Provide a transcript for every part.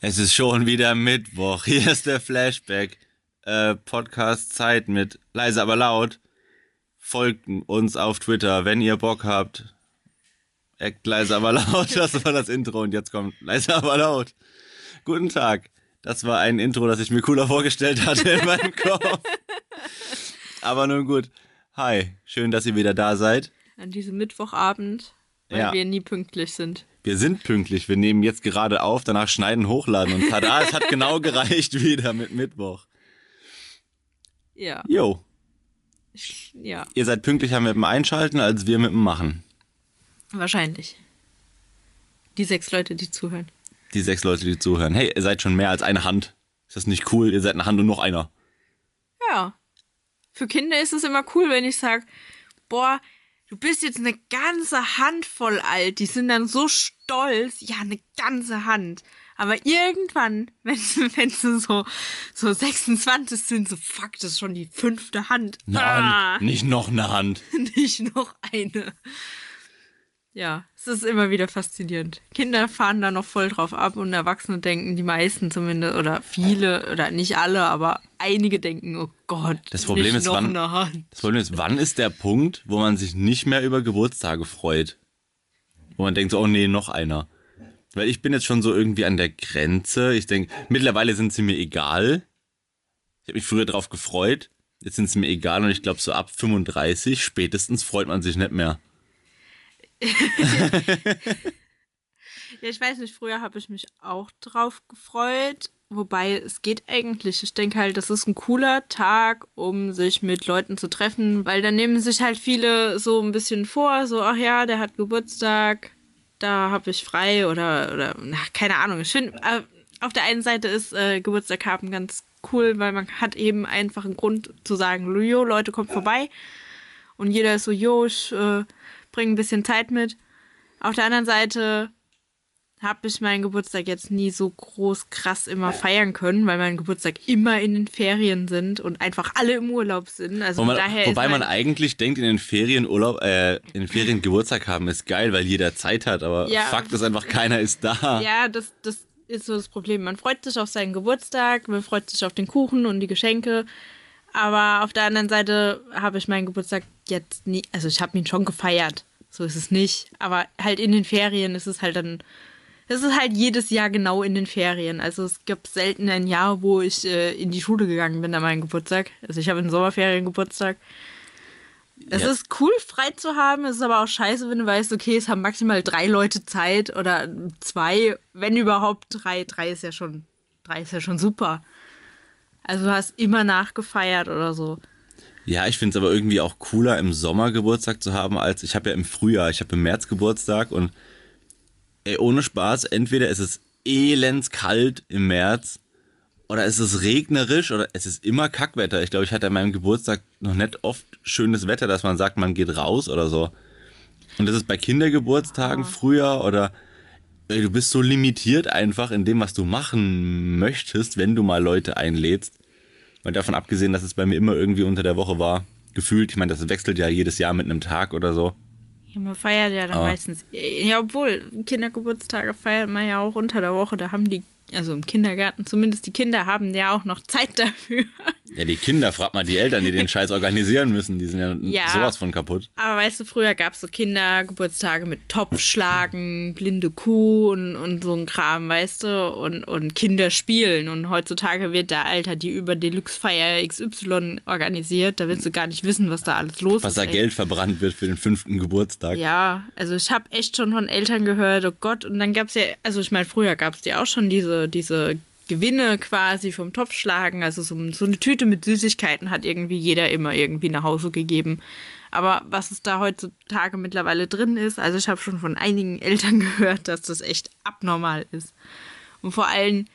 Es ist schon wieder Mittwoch. Hier ist der Flashback. Äh, Podcast Zeit mit leise aber laut. Folgt uns auf Twitter, wenn ihr Bock habt. Act leise aber laut. Das war das Intro und jetzt kommt leise aber laut. Guten Tag. Das war ein Intro, das ich mir cooler vorgestellt hatte in meinem Kopf. Aber nun gut. Hi, schön, dass ihr wieder da seid. An diesem Mittwochabend, weil Ja. wir nie pünktlich sind. Wir sind pünktlich. Wir nehmen jetzt gerade auf, danach schneiden, hochladen und tada, es hat genau gereicht wieder mit Mittwoch. Ja. Jo, Ja, ihr seid pünktlicher mit dem Einschalten als wir mit dem Machen. wahrscheinlich. Die sechs Leute, die zuhören. Die sechs Leute, die zuhören. Hey, ihr seid schon mehr als eine Hand. Ist das nicht cool? Ihr seid eine Hand und noch einer. Ja. Für Kinder ist es immer cool, wenn ich sage, boah, du bist jetzt eine ganze Handvoll alt. Die sind dann so stolz. Ja, eine ganze Hand. Aber irgendwann, wenn, sie- wenn sie so, so 26 sind, so fuck, das ist schon die fünfte Hand. Na, Ah, nicht noch eine Hand. nicht noch eine. Ja, es ist immer wieder faszinierend. Kinder fahren da noch voll drauf ab und Erwachsene denken, die meisten zumindest, oder viele, oder nicht alle, aber einige denken, oh Gott, Das Problem ist, wann-. Das Problem ist, wann ist der Punkt, wo man sich nicht mehr über Geburtstage freut? Wo man denkt so, oh nee, noch einer. Weil ich bin jetzt schon so irgendwie an der Grenze. Ich denke, mittlerweile sind sie mir egal. Ich habe mich früher drauf gefreut. Jetzt sind sie mir egal und ich glaube, so ab 35 spätestens freut man sich nicht mehr. Ja, ich weiß nicht, früher habe ich mich auch drauf gefreut. Wobei es geht eigentlich. Ich denke halt, das ist ein cooler Tag, um sich mit Leuten zu treffen, weil dann nehmen sich halt viele so ein bisschen vor, so, ach ja, der hat Geburtstag, da habe ich frei oder, oder na, keine Ahnung. Finde, äh, auf der einen Seite ist äh, Geburtstag haben ganz cool, weil man hat eben einfach einen Grund zu sagen, jo, Leute, kommt vorbei. Und jeder ist so, jo, ich äh, bringe ein bisschen Zeit mit. Auf der anderen Seite habe ich meinen Geburtstag jetzt nie so groß krass immer feiern können, weil mein Geburtstag immer in den Ferien sind und einfach alle im Urlaub sind. Also man, daher wobei man eigentlich denkt, in den Ferien Urlaub, äh, in den Ferien Geburtstag haben ist geil, weil jeder Zeit hat. Aber Ja. Fakt ist einfach, keiner ist da. Ja, das, das ist so das Problem. Man freut sich auf seinen Geburtstag, man freut sich auf den Kuchen und die Geschenke. Aber auf der anderen Seite habe ich meinen Geburtstag jetzt nie, also ich habe ihn schon gefeiert. So ist es nicht. Aber halt in den Ferien ist es halt dann, es ist halt jedes Jahr genau in den Ferien. Also es gibt selten ein Jahr, wo ich äh, in die Schule gegangen bin an meinem Geburtstag. Also ich habe in Sommerferien Geburtstag. Es Ja. ist cool, frei zu haben. Es ist aber auch scheiße, wenn du weißt, okay, es haben maximal drei Leute Zeit oder zwei, wenn überhaupt drei. Drei ist ja schon, drei ist ja schon super. Also du hast immer nachgefeiert oder so. Ja, ich finde es aber irgendwie auch cooler, im Sommer Geburtstag zu haben, als ich habe ja im Frühjahr, ich habe im März Geburtstag und ey, ohne Spaß, entweder ist es elends kalt im März oder es ist regnerisch oder es ist immer Kackwetter. Ich glaube, ich hatte an meinem Geburtstag noch nicht oft schönes Wetter, dass man sagt, man geht raus oder so. Und das ist bei Kindergeburtstagen früher oder ey, du bist so limitiert einfach in dem, was du machen möchtest, wenn du mal Leute einlädst. Mal davon abgesehen, dass es bei mir immer irgendwie unter der Woche war. Gefühlt, ich meine, das wechselt ja jedes Jahr mit einem Tag oder so. Ja, man feiert ja dann Aber- meistens. Ja, obwohl, Kindergeburtstage feiert man ja auch unter der Woche. Da haben die, also im Kindergarten zumindest, die Kinder haben ja auch noch Zeit dafür. Ja, die Kinder, fragt mal die Eltern, die den Scheiß organisieren müssen. Die sind ja, Ja. sowas von kaputt. Aber weißt du, früher gab es so Kindergeburtstage mit Topfschlagen, blinde Kuh und, und so ein Kram, weißt du, und, und Kinderspielen. Und heutzutage wird da, Alter, die über Deluxe-Feier XY organisiert. Da willst du gar nicht wissen, was da alles los Was ist. da ey. Geld verbrannt wird für den fünften Geburtstag. Ja, also ich habe echt schon von Eltern gehört, oh Gott, und dann gab's ja, also ich meine, früher gab's ja auch schon diese, diese Gewinne quasi vom Topfschlagen, also so, so eine Tüte mit Süßigkeiten hat irgendwie jeder immer irgendwie nach Hause gegeben. Aber was es da heutzutage mittlerweile drin ist, also ich habe schon von einigen Eltern gehört, dass das echt abnormal ist. Und vor allem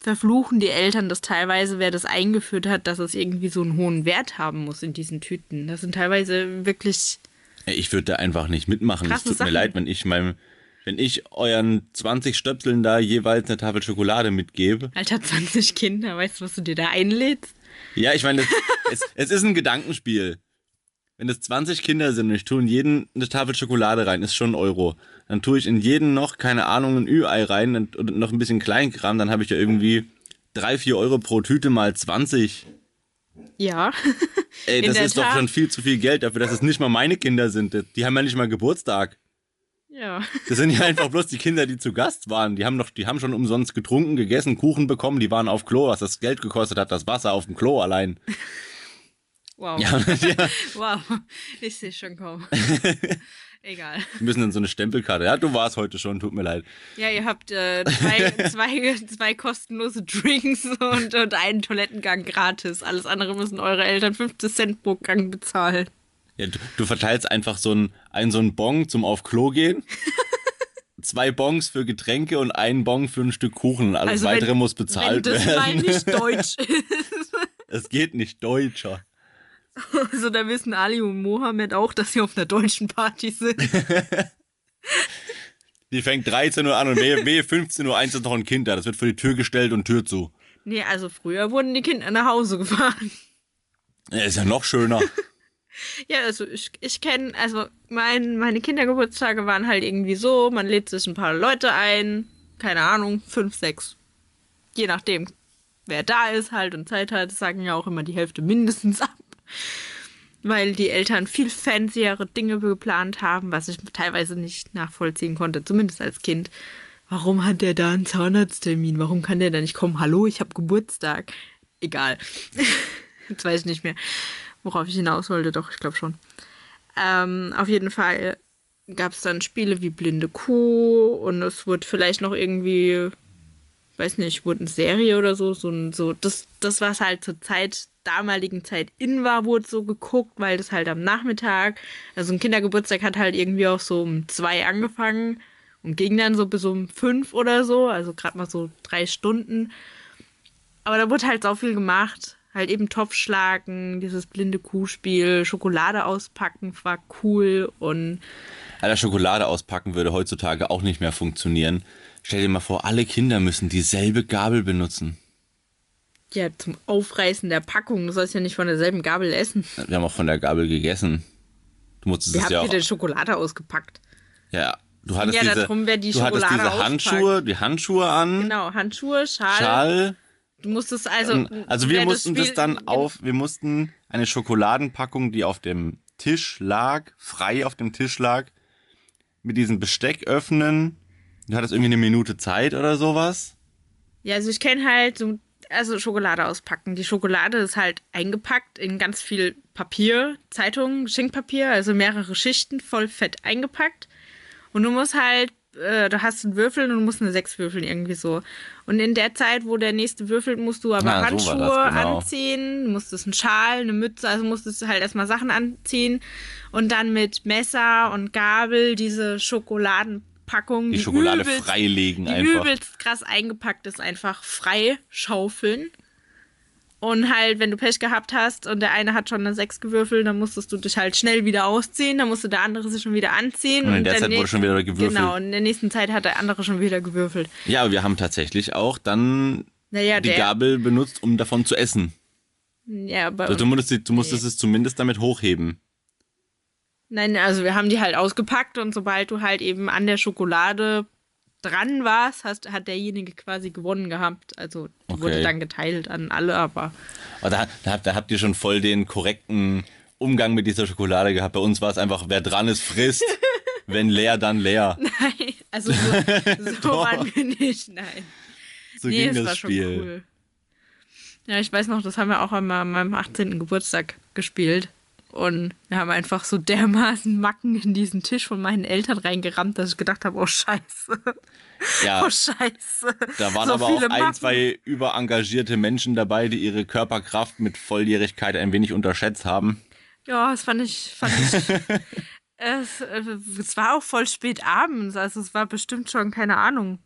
verfluchen die Eltern das teilweise, wer das eingeführt hat, dass es irgendwie so einen hohen Wert haben muss in diesen Tüten. Das sind teilweise wirklich Ich würde da einfach nicht mitmachen. Es tut mir Sachen. leid, wenn ich meinem, wenn ich euren 20 Stöpseln da jeweils eine Tafel Schokolade mitgebe. Alter, 20 Kinder, weißt du, was du dir da einlädst? Ja, ich meine, es, es ist ein Gedankenspiel. Wenn es 20 Kinder sind und ich tue in jeden eine Tafel Schokolade rein, ist schon ein Euro. dann tue ich in jeden noch, keine Ahnung, ein Ü-Ei rein und, und noch ein bisschen Kleinkram, dann habe ich ja irgendwie 3, 4 Euro pro Tüte mal 20. Ja. Ey, das ist doch Tat. schon viel zu viel Geld dafür, dass es nicht mal meine Kinder sind. Die haben ja nicht mal Geburtstag. Ja. Das sind ja einfach bloß die Kinder, die zu Gast waren. Die haben doch, die haben schon umsonst getrunken, gegessen, Kuchen bekommen, die waren auf Klo, was das Geld gekostet hat, das Wasser auf dem Klo allein. Wow. Ja, ja. Wow. Ich sehe schon kommen. Egal. Die müssen dann so eine Stempelkarte. Ja, du warst heute schon, tut mir leid. Ja, ihr habt äh, zwei, zwei, zwei kostenlose Drinks und, und einen Toilettengang gratis. Alles andere müssen eure Eltern 50 Cent pro Gang bezahlen. Ja, du, du verteilst einfach so ein, ein so ein Bon zum auf Klo gehen. Zwei Bons für Getränke und einen Bon für ein Stück Kuchen. Alles Also weitere wenn- muss bezahlt Wenn das mal werden. nicht deutsch ist. Es geht nicht deutscher. Also da wissen Ali und Mohammed auch, dass sie auf einer deutschen Party sind. Die fängt 13 Uhr an und wehe, wehe 15 Uhr eins ist noch ein Kind da. Das wird vor die Tür gestellt und Tür zu. Nee, also früher wurden die Kinder nach Hause gefahren. Ja, ist ja noch schöner. Ja, also ich, ich kenne, also mein, meine Kindergeburtstage waren halt irgendwie so, man lädt sich ein paar Leute ein, keine Ahnung, fünf, sechs. Je nachdem, wer da ist halt und Zeit hat, sagen ja auch immer die Hälfte mindestens ab. Weil die Eltern viel fanciere Dinge geplant haben, was ich teilweise nicht nachvollziehen konnte, zumindest als Kind. Warum hat der da einen Zahnarzttermin? Warum kann der da nicht kommen? Hallo, ich habe Geburtstag. Egal. Jetzt weiß ich nicht mehr, worauf ich hinaus wollte. Doch, ich glaube schon. Ähm, auf jeden Fall gab es dann Spiele wie Blinde Kuh und es wurde vielleicht noch irgendwie, weiß nicht, wurde eine Serie oder so, so, so das, das, was halt zur Zeit, damaligen Zeit in war, wurde so geguckt, weil das halt am Nachmittag, also ein Kindergeburtstag hat halt irgendwie auch so um zwei angefangen und ging dann so bis um fünf oder so, also gerade mal so drei Stunden. Aber da wurde halt so viel gemacht. Halt eben Topfschlagen, dieses blinde Kuhspiel, Schokolade auspacken war cool und Alter, Schokolade auspacken würde heutzutage auch nicht mehr funktionieren. Stell dir mal vor, alle Kinder müssen dieselbe Gabel benutzen. ja, zum Aufreißen der Packung. Du sollst ja nicht von derselben Gabel essen. Wir haben auch von der Gabel gegessen. Du musstest Wie es habt ja auch. denn Schokolade ausgepackt? Ja, du hattest Ja, diese, darum, wer die du hattest Schokolade diese Handschuhe, die Handschuhe an, Genau, Handschuhe, Schal. Schal. Du musstest also. Also wir mussten das Spiel- dann auf, wir mussten eine Schokoladenpackung, die auf dem Tisch lag, frei auf dem Tisch lag, mit diesem Besteck öffnen. Du hattest irgendwie eine Minute Zeit oder sowas. Ja, also ich kenne halt so, also Schokolade auspacken. Die Schokolade ist halt eingepackt in ganz viel Papier, Zeitung, Geschenkpapier, also mehrere Schichten voll fett eingepackt. Und du musst halt, äh, du hast einen Würfel und du musst eine sechs würfeln irgendwie so. Und in der Zeit, wo der nächste würfelt, musst du aber Na, so Handschuhe das, genau. anziehen, du musstest einen Schal, eine Mütze, also musstest du halt erstmal Sachen anziehen und dann mit Messer und Gabel diese Schokoladenpackung, Die Schokolade übelst- freilegen die einfach. übelst krass eingepackt ist, einfach frei schaufeln. Und halt, wenn du Pech gehabt hast und der eine hat schon eine 6 gewürfelt, dann musstest du dich halt schnell wieder ausziehen, dann musste der andere sich schon wieder anziehen. Und in der dann Zeit wurde schon wieder gewürfelt. Genau, und in der nächsten Zeit hat der andere schon wieder gewürfelt. Ja, aber wir haben tatsächlich auch dann Naja, die. Gabel benutzt, um davon zu essen. Ja, aber. Also du musstest, du musstest es zumindest damit hochheben. Nein, also wir haben die halt ausgepackt und sobald du halt eben an der Schokolade dran warst, hast, hat derjenige quasi gewonnen gehabt. Also die Okay. wurde dann geteilt an alle, aber Aber da, da, habt- da habt ihr schon voll den korrekten Umgang mit dieser Schokolade gehabt. Bei uns war es einfach, wer dran ist, frisst. Wenn leer, dann leer. nein, also so, so waren wir nicht, nein. So nee, ging das war Spiel. schon cool. Ja, ich weiß noch, das haben wir auch einmal an meinem 18. Geburtstag gespielt. Und wir haben einfach so dermaßen Macken in diesen Tisch von meinen Eltern reingerammt, dass ich gedacht habe, oh Scheiße, Ja, oh Scheiße. da waren so aber auch ein, Macken. zwei überengagierte Menschen dabei, die ihre Körperkraft mit Volljährigkeit ein wenig unterschätzt haben. Ja, das fand ich, fand ich. es, äh, es war auch voll spät abends, also es war bestimmt schon, keine Ahnung.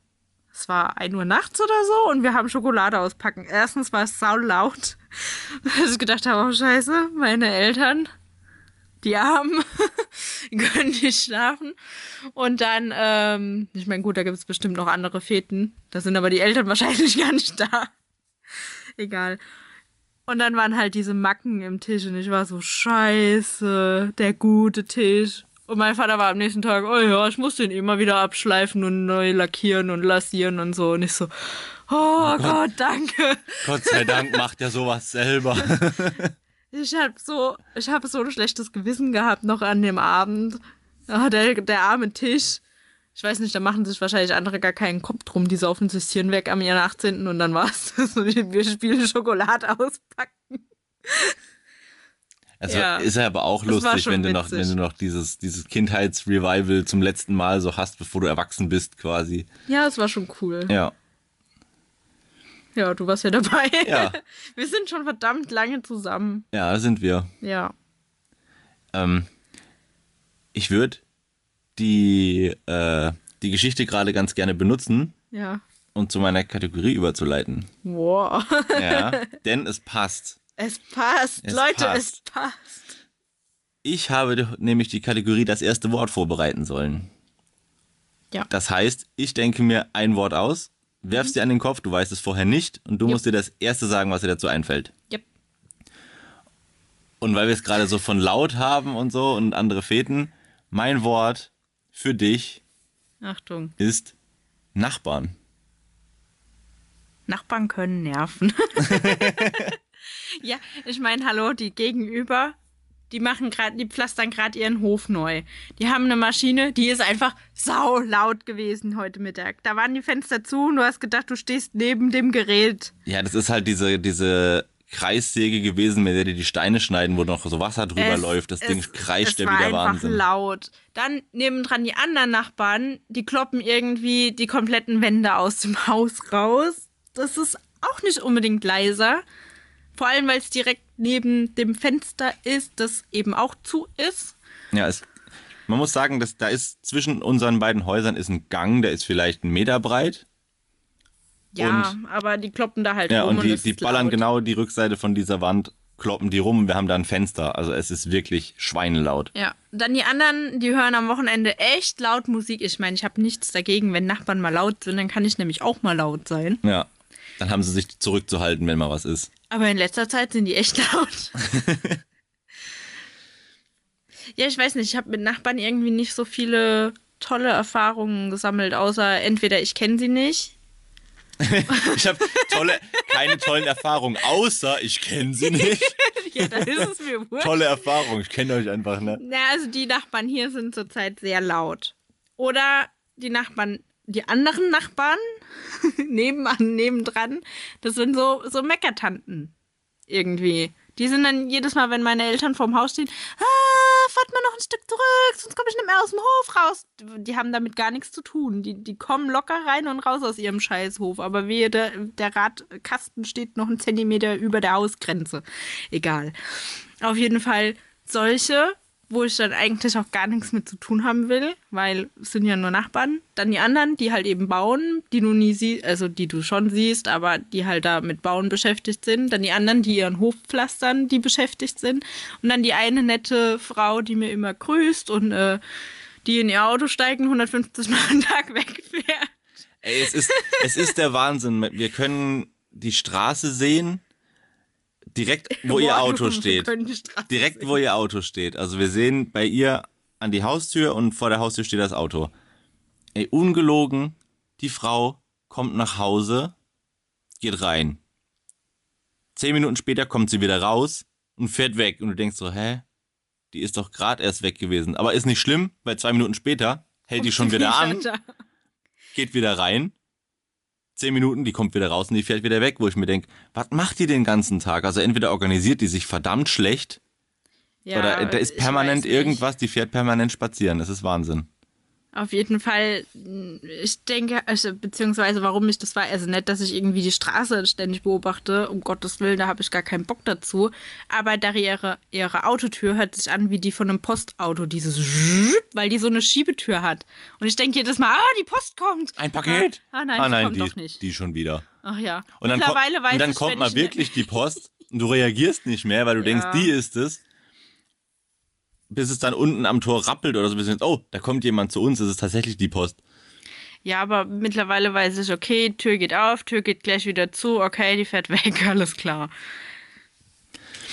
Es war 1 Uhr nachts oder so und wir haben Schokolade auspacken. Erstens war es sau laut, dass ich gedacht habe, oh scheiße, meine Eltern, die Armen, können nicht schlafen. Und dann, ähm, ich meine, gut, da gibt es bestimmt noch andere Feten. Da sind aber die Eltern wahrscheinlich gar nicht da. Egal. Und dann waren halt diese Macken im Tisch und ich war so, scheiße, der gute Tisch. Und mein Vater war am nächsten Tag, oh ja, ich muss den immer wieder abschleifen und neu lackieren und lasieren und so. Und ich so, oh, Gott, danke. Gott sei Dank macht er sowas selber. Ich habe so, ich habe so ein schlechtes Gewissen gehabt noch an dem Abend. Ah, der, der arme Tisch. Ich weiß nicht, da machen sich wahrscheinlich andere gar keinen Kopf drum. Die saufen sich Hirn weg am ihren 18. und dann war's das. Und wir spielen Schokolade auspacken. Also Ja. ist ja aber auch Das lustig, wenn du noch, wenn du noch dieses, dieses Kindheitsrevival zum letzten Mal so hast, bevor du erwachsen bist, quasi. Ja, es war schon cool. Ja. Ja, du warst ja dabei. Ja. Wir sind schon verdammt lange zusammen. Ja, da sind wir. Ja. Ähm, ich würde die, äh, die Geschichte gerade ganz gerne benutzen Ja. und zu meiner Kategorie überzuleiten. Wow. Ja, denn es passt. Es passt. Es Leute, passt. es passt. Ich habe nämlich die Kategorie das erste Wort vorbereiten sollen. Ja. Das heißt, ich denke mir ein Wort aus, werf's dir an den Kopf, du weißt es vorher nicht und du Jupp. musst dir das erste sagen, was dir dazu einfällt. Yep. Und weil wir es gerade so von laut haben und so und andere Feten, mein Wort für dich Achtung. ist Nachbarn. Nachbarn können nerven. ja, ich meine, hallo, die gegenüber, die machen gerade, die pflastern gerade ihren Hof neu. Die haben eine Maschine, die ist einfach sau laut gewesen heute Mittag. Da waren die Fenster zu und du hast gedacht, du stehst neben dem Gerät. Ja, das ist halt diese, diese Kreissäge gewesen, mit der die die Steine schneiden, wo noch so Wasser drüber Es- läuft. Das es- Ding kreischt ja wieder einfach Wahnsinn. laut. Dann nebendran die anderen Nachbarn, die kloppen irgendwie die kompletten Wände aus dem Haus raus. Das ist auch nicht unbedingt leiser. Vor allem, weil es direkt neben dem Fenster ist, das eben auch zu ist. Ja, es, man muss sagen, dass da ist zwischen unseren beiden Häusern ist ein Gang, der ist vielleicht einen Meter breit. Ja, aber die kloppen da halt Ja, rum und die, es die ballern laut. genau die Rückseite von dieser Wand, kloppen die rum. Wir haben da ein Fenster. Also es ist wirklich schweinelaut. Ja, dann die anderen, die hören am Wochenende echt laut Musik. Ich meine, ich habe nichts dagegen, wenn Nachbarn mal laut sind, dann kann ich nämlich auch mal laut sein. Ja. Dann haben sie sich zurückzuhalten, wenn mal was ist. Aber in letzter Zeit sind die echt laut. ja, ich weiß nicht, ich habe mit Nachbarn irgendwie nicht so viele tolle Erfahrungen gesammelt, außer entweder ich kenne sie nicht. Ich habe tolle, keine tollen Erfahrungen, außer ich kenne sie nicht. Ja, dann ist es mir wurscht. Tolle Erfahrung, ich kenne euch einfach, ne? Na, also die Nachbarn hier sind zurzeit sehr laut. Oder die Nachbarn, die anderen Nachbarn nebenan, nebendran, das sind so, so Meckertanten irgendwie. Die sind dann jedes Mal, wenn meine Eltern vorm Haus stehen, ah, fahrt mal noch ein Stück zurück, sonst komme ich nicht mehr aus dem Hof raus. Die haben damit gar nichts zu tun. Die, die kommen locker rein und raus aus ihrem Scheißhof. Aber wehe, der, der Radkasten steht noch einen Zentimeter über der Hausgrenze. Egal. Auf jeden Fall solche, wo ich dann eigentlich auch gar nichts mit zu tun haben will, weil es sind ja nur Nachbarn. Dann die anderen, die halt eben bauen, die du nie siehst, also die du schon siehst, aber die halt da mit Bauen beschäftigt sind. Dann die anderen, die ihren Hof pflastern, die beschäftigt sind. Und dann die eine nette Frau, die mir immer grüßt und äh, die in ihr Auto steigt und 150 Mal am Tag wegfährt. Ey, es ist, es ist der Wahnsinn. Wir können die Straße sehen, direkt wo ihr Auto steht. Direkt sehen. wo ihr Auto steht. Also wir sehen bei ihr an die Haustür und vor der Haustür steht das Auto. Ey, ungelogen, die Frau kommt nach Hause, geht rein. Zehn Minuten später kommt sie wieder raus und fährt weg. Und du denkst so, hä? Die ist doch gerade erst weg gewesen. Aber ist nicht schlimm, weil zwei Minuten später hält die schon wieder an geht wieder rein. Zehn Minuten, die kommt wieder raus und die fährt wieder weg, wo ich mir denke, was macht die den ganzen Tag? Also entweder organisiert die sich verdammt schlecht Ja, oder da ist permanent irgendwas, die fährt permanent spazieren. Das ist Wahnsinn. Auf jeden Fall, ich denke, also, beziehungsweise warum ich das war, also nicht, dass ich irgendwie die Straße ständig beobachte, um Gottes Willen, da habe ich gar keinen Bock dazu. Aber da ihre, ihre Autotür hört sich an wie die von einem Postauto, dieses weil die so eine Schiebetür hat. Und ich denke jedes Mal, ah, die Post kommt. Ein Paket? Ah, nein, ah, die nein kommt die, doch nicht. die schon wieder. Ach ja. Und dann, kommt, Mittlerweile weiß und dann ich, kommt mal ich wirklich die Post und du reagierst nicht mehr, weil du denkst, Ja. die ist es. Bis es dann unten am Tor rappelt oder so, bis denkst, oh, da kommt jemand zu uns, das ist tatsächlich die Post. Ja, aber mittlerweile weiß ich, okay, Tür geht auf, Tür geht gleich wieder zu, okay, die fährt weg, alles klar.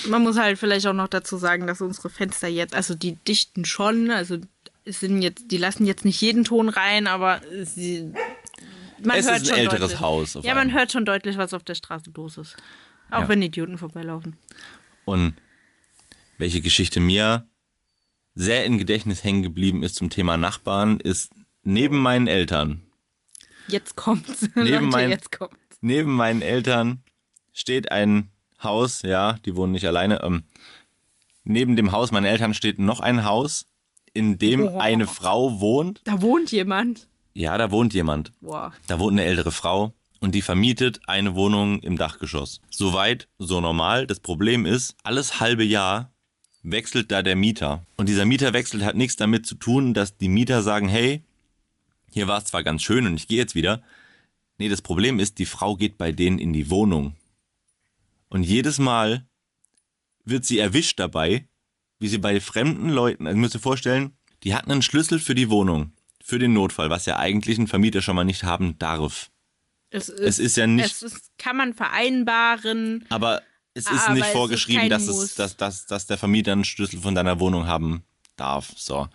Man muss halt vielleicht auch noch dazu sagen, dass unsere Fenster jetzt, also die dichten schon, also es sind jetzt, die lassen jetzt nicht jeden Ton rein, aber sie. Man Es hört ist ein schon älteres deutlich. Haus. Ja, man hört schon deutlich, was auf der Straße los ist. Auch Ja. wenn Idioten vorbeilaufen. Und welche Geschichte mir sehr im Gedächtnis hängen geblieben ist zum Thema Nachbarn, ist neben meinen Eltern. Jetzt kommt's. Neben Leute, mein- jetzt kommt's. Neben meinen Eltern steht ein Haus, ja, die wohnen nicht alleine. Ähm, neben dem Haus meiner Eltern steht noch ein Haus, in dem Oh. eine Frau wohnt. Da wohnt jemand. Ja, da wohnt jemand. Boah. Da wohnt eine ältere Frau und die vermietet eine Wohnung im Dachgeschoss. Soweit, so normal. Das Problem ist, alles halbe Jahr wechselt da der Mieter. Und dieser Mieterwechsel hat nichts damit zu tun, dass die Mieter sagen, hey, hier war es zwar ganz schön und ich gehe jetzt wieder. Nee, das Problem ist, die Frau geht bei denen in die Wohnung. Und jedes Mal wird sie erwischt dabei, wie sie bei fremden Leuten, also müsst ihr vorstellen, die hatten einen Schlüssel für die Wohnung, für den Notfall, was ja eigentlich ein Vermieter schon mal nicht haben darf. Es ist, Es ist ja nicht, es ist, kann man vereinbaren. aber es ist Aber nicht es ist vorgeschrieben, kein dass, Muss. es, dass, dass, dass der Vermieter einen Schlüssel von deiner Wohnung haben darf. So.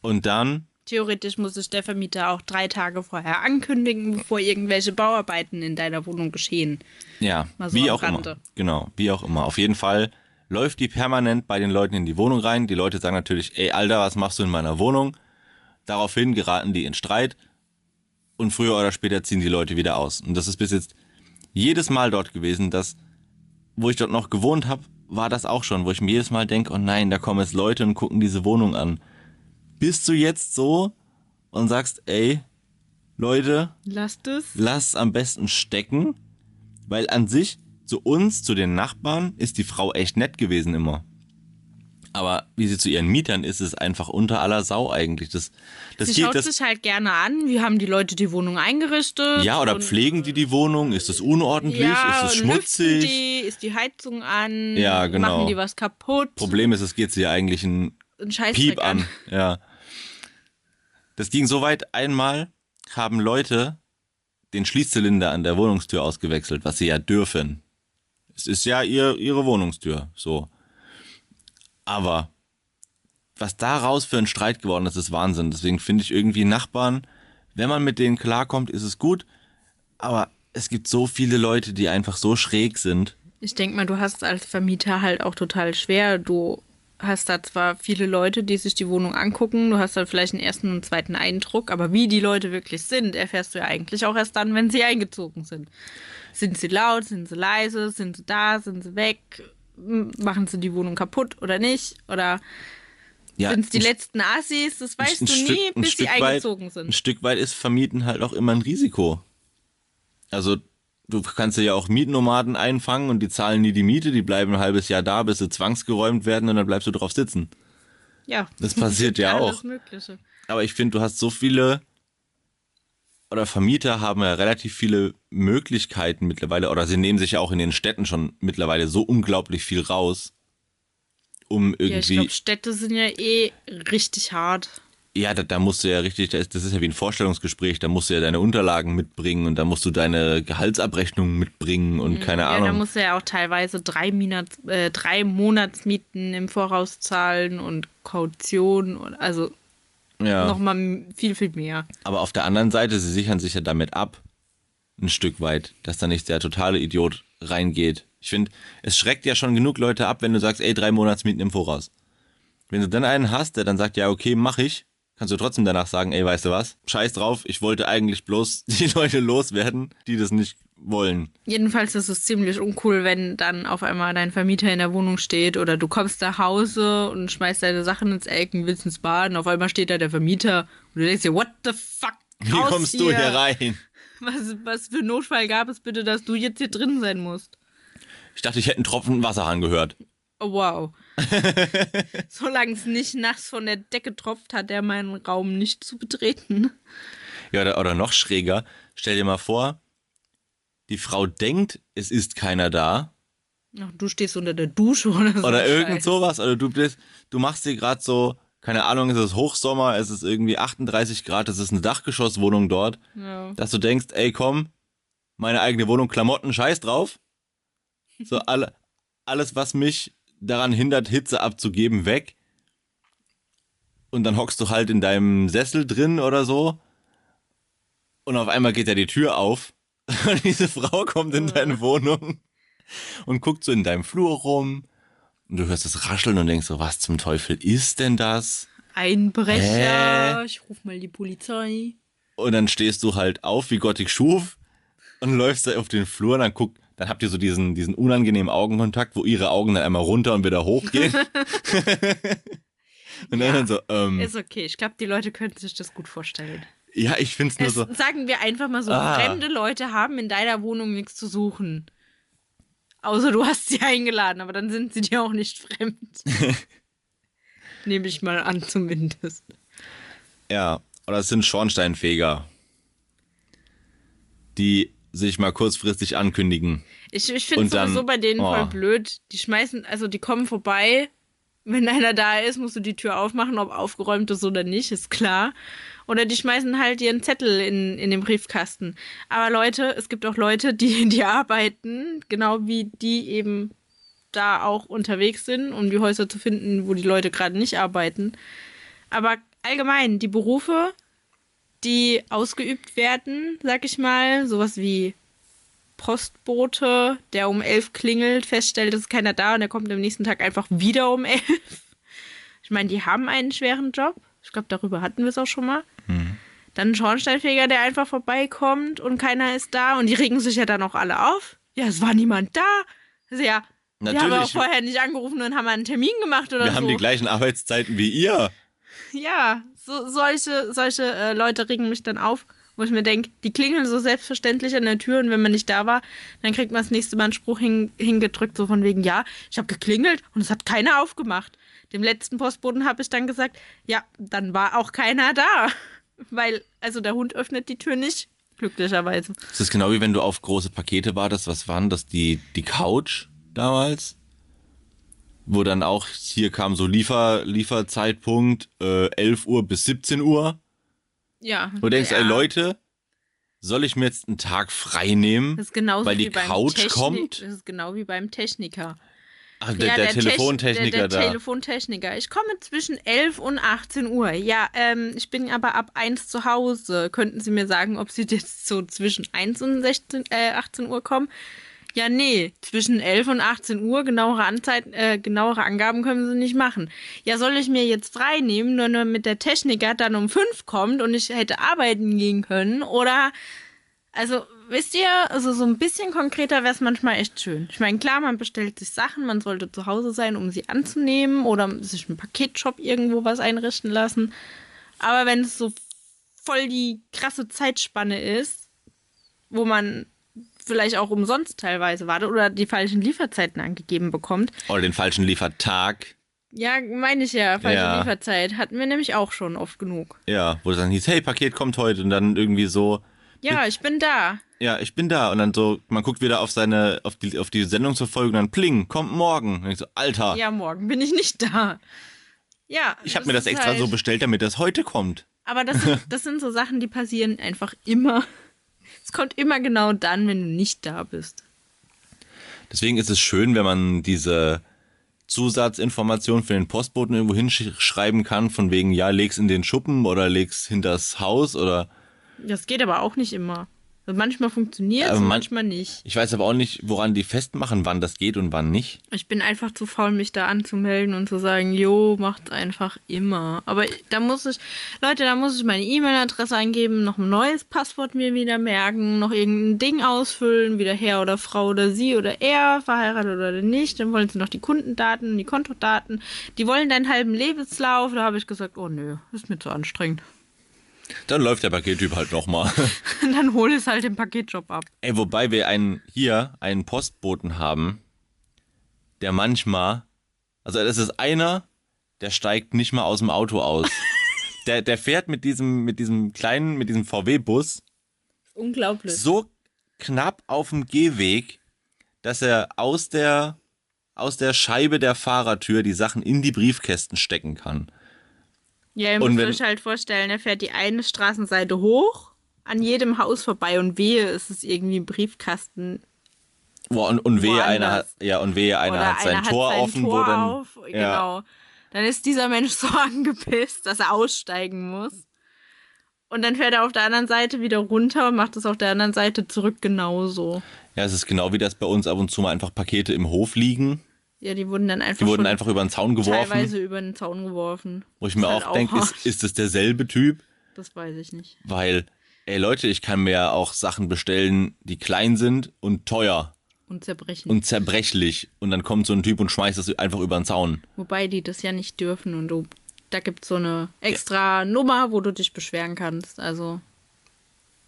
Und dann, Theoretisch muss sich der Vermieter auch drei Tage vorher ankündigen, bevor irgendwelche Bauarbeiten in deiner Wohnung geschehen. ja, so wie auch immer. Rande. Genau, wie auch immer. Auf jeden Fall läuft die permanent bei den Leuten in die Wohnung rein. Die Leute sagen natürlich, ey, Alter, was machst du in meiner Wohnung? Daraufhin geraten die in Streit und früher oder später ziehen die Leute wieder aus. Und das ist bis jetzt jedes Mal dort gewesen, dass, wo ich dort noch gewohnt habe, war das auch schon, wo ich mir jedes Mal denke, oh nein, da kommen jetzt Leute und gucken diese Wohnung an. Bist du jetzt so und sagst, ey, Leute, Lasst es. lass am besten stecken, weil an sich zu uns, zu den Nachbarn, ist die Frau echt nett gewesen immer. Aber wie sie zu ihren Mietern ist, ist einfach unter aller Sau eigentlich. Das, das Sie geht schaut das. sich halt gerne an. Wie haben die Leute die Wohnung eingerichtet? Ja, oder und- pflegen die die Wohnung? Ist es unordentlich? Ja, ist es schmutzig? Die, ist die Heizung an? Ja, genau. Machen die was kaputt? Problem ist, es geht sie ja eigentlich ein Ein Piep an. Ja. Das ging so weit, einmal haben Leute den Schließzylinder an der Wohnungstür ausgewechselt, was sie ja dürfen. Es ist ja ihr, ihre Wohnungstür, so. Aber was daraus für ein Streit geworden ist, ist Wahnsinn. Deswegen finde ich irgendwie Nachbarn, wenn man mit denen klarkommt, ist es gut. Aber es gibt so viele Leute, die einfach so schräg sind. Ich denke mal, du hast als Vermieter halt auch total schwer. Du hast da zwar viele Leute, die sich die Wohnung angucken, du hast da vielleicht einen ersten und zweiten Eindruck, aber wie die Leute wirklich sind, erfährst du ja eigentlich auch erst dann, wenn sie eingezogen sind. Sind sie laut, sind sie leise, sind sie da, sind sie weg, machen sie die Wohnung kaputt oder nicht? Oder Ja, sind es die ein letzten Assis? Das weißt ein du nie, Stück- ein bis sie weit- eingezogen Ein sind. Stück weit ist Vermieten halt auch immer ein Risiko. Also du kannst ja auch Mietnomaden einfangen und die zahlen nie die Miete, die bleiben ein halbes Jahr da, bis sie zwangsgeräumt werden und dann bleibst du drauf sitzen. Ja. Das passiert ja auch. Aber ich finde, du hast so viele oder Vermieter haben ja relativ viele Möglichkeiten mittlerweile oder sie nehmen sich ja auch in den Städten schon mittlerweile so unglaublich viel raus, um Ja, ich irgendwie glaube, Städte sind ja eh richtig hart. Ja, da, da musst du ja richtig, das ist, ja wie ein Vorstellungsgespräch, da musst du ja deine Unterlagen mitbringen und da musst du deine Gehaltsabrechnung mitbringen und keine Ja, da Ahnung. muss er ja auch teilweise drei, Monats, äh, drei Monatsmieten im Voraus zahlen und Kaution und also Ja, nochmal viel, viel mehr. aber auf der anderen Seite, sie sichern sich ja damit ab, ein Stück weit, dass da nicht der totale Idiot reingeht. Ich finde, es schreckt ja schon genug Leute ab, wenn du sagst, ey, drei Monatsmieten im Voraus. Wenn du dann einen hast, der dann sagt, ja, okay, mach ich, kannst du trotzdem danach sagen, ey, weißt du was? Scheiß drauf, ich wollte eigentlich bloß die Leute loswerden, die das nicht wollen. Jedenfalls ist es ziemlich uncool, wenn dann auf einmal dein Vermieter in der Wohnung steht oder du kommst nach Hause und schmeißt deine Sachen ins Ecken, willst ins Bad und auf einmal steht da der Vermieter und du denkst dir, what the fuck? Wie kommst du hier rein? Was, was für Notfall gab es bitte, dass du jetzt hier drin sein musst? Ich dachte, ich hätte einen Tropfen Wasserhahn gehört. Oh, wow. Solange es nicht nass von der Decke tropft, hat er meinen Raum nicht zu betreten. Ja, oder, oder noch schräger, stell dir mal vor, die Frau denkt, es ist keiner da. Ach, du stehst unter der Dusche oder so. Oder irgend sowas. Oder du bist, du machst dir gerade so, keine Ahnung, es ist Hochsommer, es ist irgendwie 38 Grad, es ist eine Dachgeschosswohnung dort, Ja. dass du denkst, ey komm, meine eigene Wohnung, Klamotten, scheiß drauf. So alle, alles, was mich daran hindert, Hitze abzugeben, weg. und dann hockst du halt in deinem Sessel drin oder so und auf einmal geht ja die Tür auf und diese Frau kommt in deine Wohnung und guckt so in deinem Flur rum und du hörst das Rascheln und denkst so, was zum Teufel ist denn das? Einbrecher, ich ruf mal die Polizei. Und dann stehst du halt auf, wie Gott dich schuf und läufst da auf den Flur und dann guckt, dann habt ihr so diesen, diesen unangenehmen Augenkontakt, wo ihre Augen dann einmal runter und wieder hochgehen. und dann, Ja, dann so, ähm, Ist okay, ich glaube, die Leute könnten sich das gut vorstellen. Ja, ich find's nur Es, so, Sagen wir einfach mal so, Ah. fremde Leute haben in deiner Wohnung nichts zu suchen. Außer du hast sie eingeladen, aber dann sind sie dir auch nicht fremd. Nehme ich mal an, zumindest. ja, oder es sind Schornsteinfeger, die sich mal kurzfristig ankündigen. Ich, ich finde dann- sowieso bei denen oh. voll blöd. Die schmeißen, also die kommen vorbei. Wenn einer da ist, musst du die Tür aufmachen, ob aufgeräumt ist oder nicht, ist klar. Oder die schmeißen halt ihren Zettel in, in den Briefkasten. Aber Leute, es gibt auch Leute, die, die arbeiten, genau wie die eben da auch unterwegs sind, um die Häuser zu finden, wo die Leute gerade nicht arbeiten. Aber allgemein, die Berufe, die ausgeübt werden, sag ich mal, sowas wie Postbote, der um elf klingelt, feststellt, es ist keiner da und er kommt am nächsten Tag einfach wieder um elf. Ich meine, die haben einen schweren Job. Ich glaube, darüber hatten wir es auch schon mal. Dann ein Schornsteinfeger, der einfach vorbeikommt und keiner ist da und die regen sich ja dann auch alle auf. Ja, es war niemand da. Also ja, wir haben auch Natürlich. vorher nicht angerufen und haben einen Termin gemacht oder Wir so. haben die gleichen Arbeitszeiten wie ihr. Ja, so, solche, solche äh, Leute regen mich dann auf, wo ich mir denke, die klingeln so selbstverständlich an der Tür und wenn man nicht da war, dann kriegt man das nächste Mal einen Spruch hin, hingedrückt, so von wegen, ja, ich habe geklingelt und es hat keiner aufgemacht. Dem letzten Postboten habe ich dann gesagt, ja, dann war auch keiner da. Weil, also der Hund öffnet die Tür nicht, glücklicherweise. Das ist genau wie wenn du auf große Pakete wartest. Was waren das? Die, die Couch damals? Wo dann auch hier kam so Liefer, Lieferzeitpunkt äh, 11 Uhr bis 17 Uhr. Ja. Wo du denkst, ja. ey Leute, soll ich mir jetzt einen Tag frei nehmen? Das ist genauso weil die Couch Technik- kommt? Das ist genau wie beim Techniker. Ach, der, Ja, der, Tech- Telefontechniker der, der da. Telefontechniker. Ich komme zwischen 11 und 18 Uhr. Ja, ähm, ich bin aber ab 1 zu Hause. Könnten Sie mir sagen, ob Sie jetzt so zwischen 1 und 16, äh, 18 Uhr kommen? Ja, nee, zwischen 11 und 18 Uhr, genauere, Anzeit, äh, genauere Angaben können Sie nicht machen. Ja, soll ich mir jetzt frei nehmen, nur damit der Techniker dann um 5 kommt und ich hätte arbeiten gehen können? Oder, also, wisst ihr, also so ein bisschen konkreter wäre es manchmal echt schön. Ich meine, klar, man bestellt sich Sachen, man sollte zu Hause sein, um sie anzunehmen oder sich im Paketshop irgendwo was einrichten lassen. Aber wenn es so voll die krasse Zeitspanne ist, wo man vielleicht auch umsonst teilweise wartet oder die falschen Lieferzeiten angegeben bekommt. Oder den falschen Liefertag. Ja, meine ich ja, falsche Ja. Lieferzeit hatten wir nämlich auch schon oft genug. Ja, wo es dann hieß, hey, Paket kommt heute. Und dann irgendwie so, Ja, ich bin da. Ja, ich bin da. Und dann so, man guckt wieder auf seine, auf die, auf die Sendungsverfolgung, dann pling, kommt morgen. Und ich so, Alter, Ja, morgen bin ich nicht da. Ja. ich habe mir das extra halt- so bestellt, damit das heute kommt. Aber das sind, das sind so Sachen, die passieren einfach immer. Es kommt immer genau dann, wenn du nicht da bist. Deswegen ist es schön, wenn man diese Zusatzinformation für den Postboten irgendwo hinschreiben kann, von wegen, ja, leg's in den Schuppen oder leg's hinters Haus oder. Das geht aber auch nicht immer. Manchmal funktioniert es, Aber man- manchmal nicht. Ich weiß aber auch nicht, woran die festmachen, wann das geht und wann nicht. Ich bin einfach zu faul, mich da anzumelden und zu sagen, jo, macht's einfach immer. Aber da muss ich, Leute, da muss ich meine E-Mail-Adresse eingeben, noch ein neues Passwort mir wieder merken, noch irgendein Ding ausfüllen, wieder Herr oder Frau oder sie oder er, verheiratet oder nicht. Dann wollen sie noch die Kundendaten, die Kontodaten. Die wollen deinen halben Lebenslauf. Da habe ich gesagt, oh nö, ist mir zu anstrengend. Dann läuft der Pakettyp halt nochmal. Dann hol es halt den Paketjob ab. Ey, wobei wir einen, hier einen Postboten haben, der manchmal, also das ist einer, der steigt nicht mal aus dem Auto aus. der, der fährt mit diesem, mit diesem kleinen, mit diesem VW-Bus Unglaublich. so knapp auf dem Gehweg, dass er aus der, aus der Scheibe der Fahrertür die Sachen in die Briefkästen stecken kann. Ja, ihr müsst wenn- euch halt vorstellen, er fährt die eine Straßenseite hoch, an jedem Haus vorbei und wehe, ist es irgendwie ein Briefkasten. Boah, und, und wehe einer hat, ja, und wehe einer oder hat sein einer Tor hat sein offen, Tor wo dann, auf. ja. Genau. Dann ist dieser Mensch so angepisst, dass er aussteigen muss. Und dann fährt er auf der anderen Seite wieder runter und macht es auf der anderen Seite zurück genauso. Ja, es ist genau wie das bei uns ab und zu mal einfach Pakete im Hof liegen. Ja, die wurden dann einfach Die wurden einfach über den Zaun geworfen. teilweise über den Zaun geworfen. Wo ich mir halt auch denke, ist, ist das derselbe Typ? Das weiß ich nicht. Weil, ey Leute, ich kann mir ja auch Sachen bestellen, die klein sind und teuer Und zerbrechen. und zerbrechlich. Und dann kommt so ein Typ und schmeißt das einfach über den Zaun. Wobei die das ja nicht dürfen und du, da gibt es so eine extra Nummer, wo du dich beschweren kannst. Also.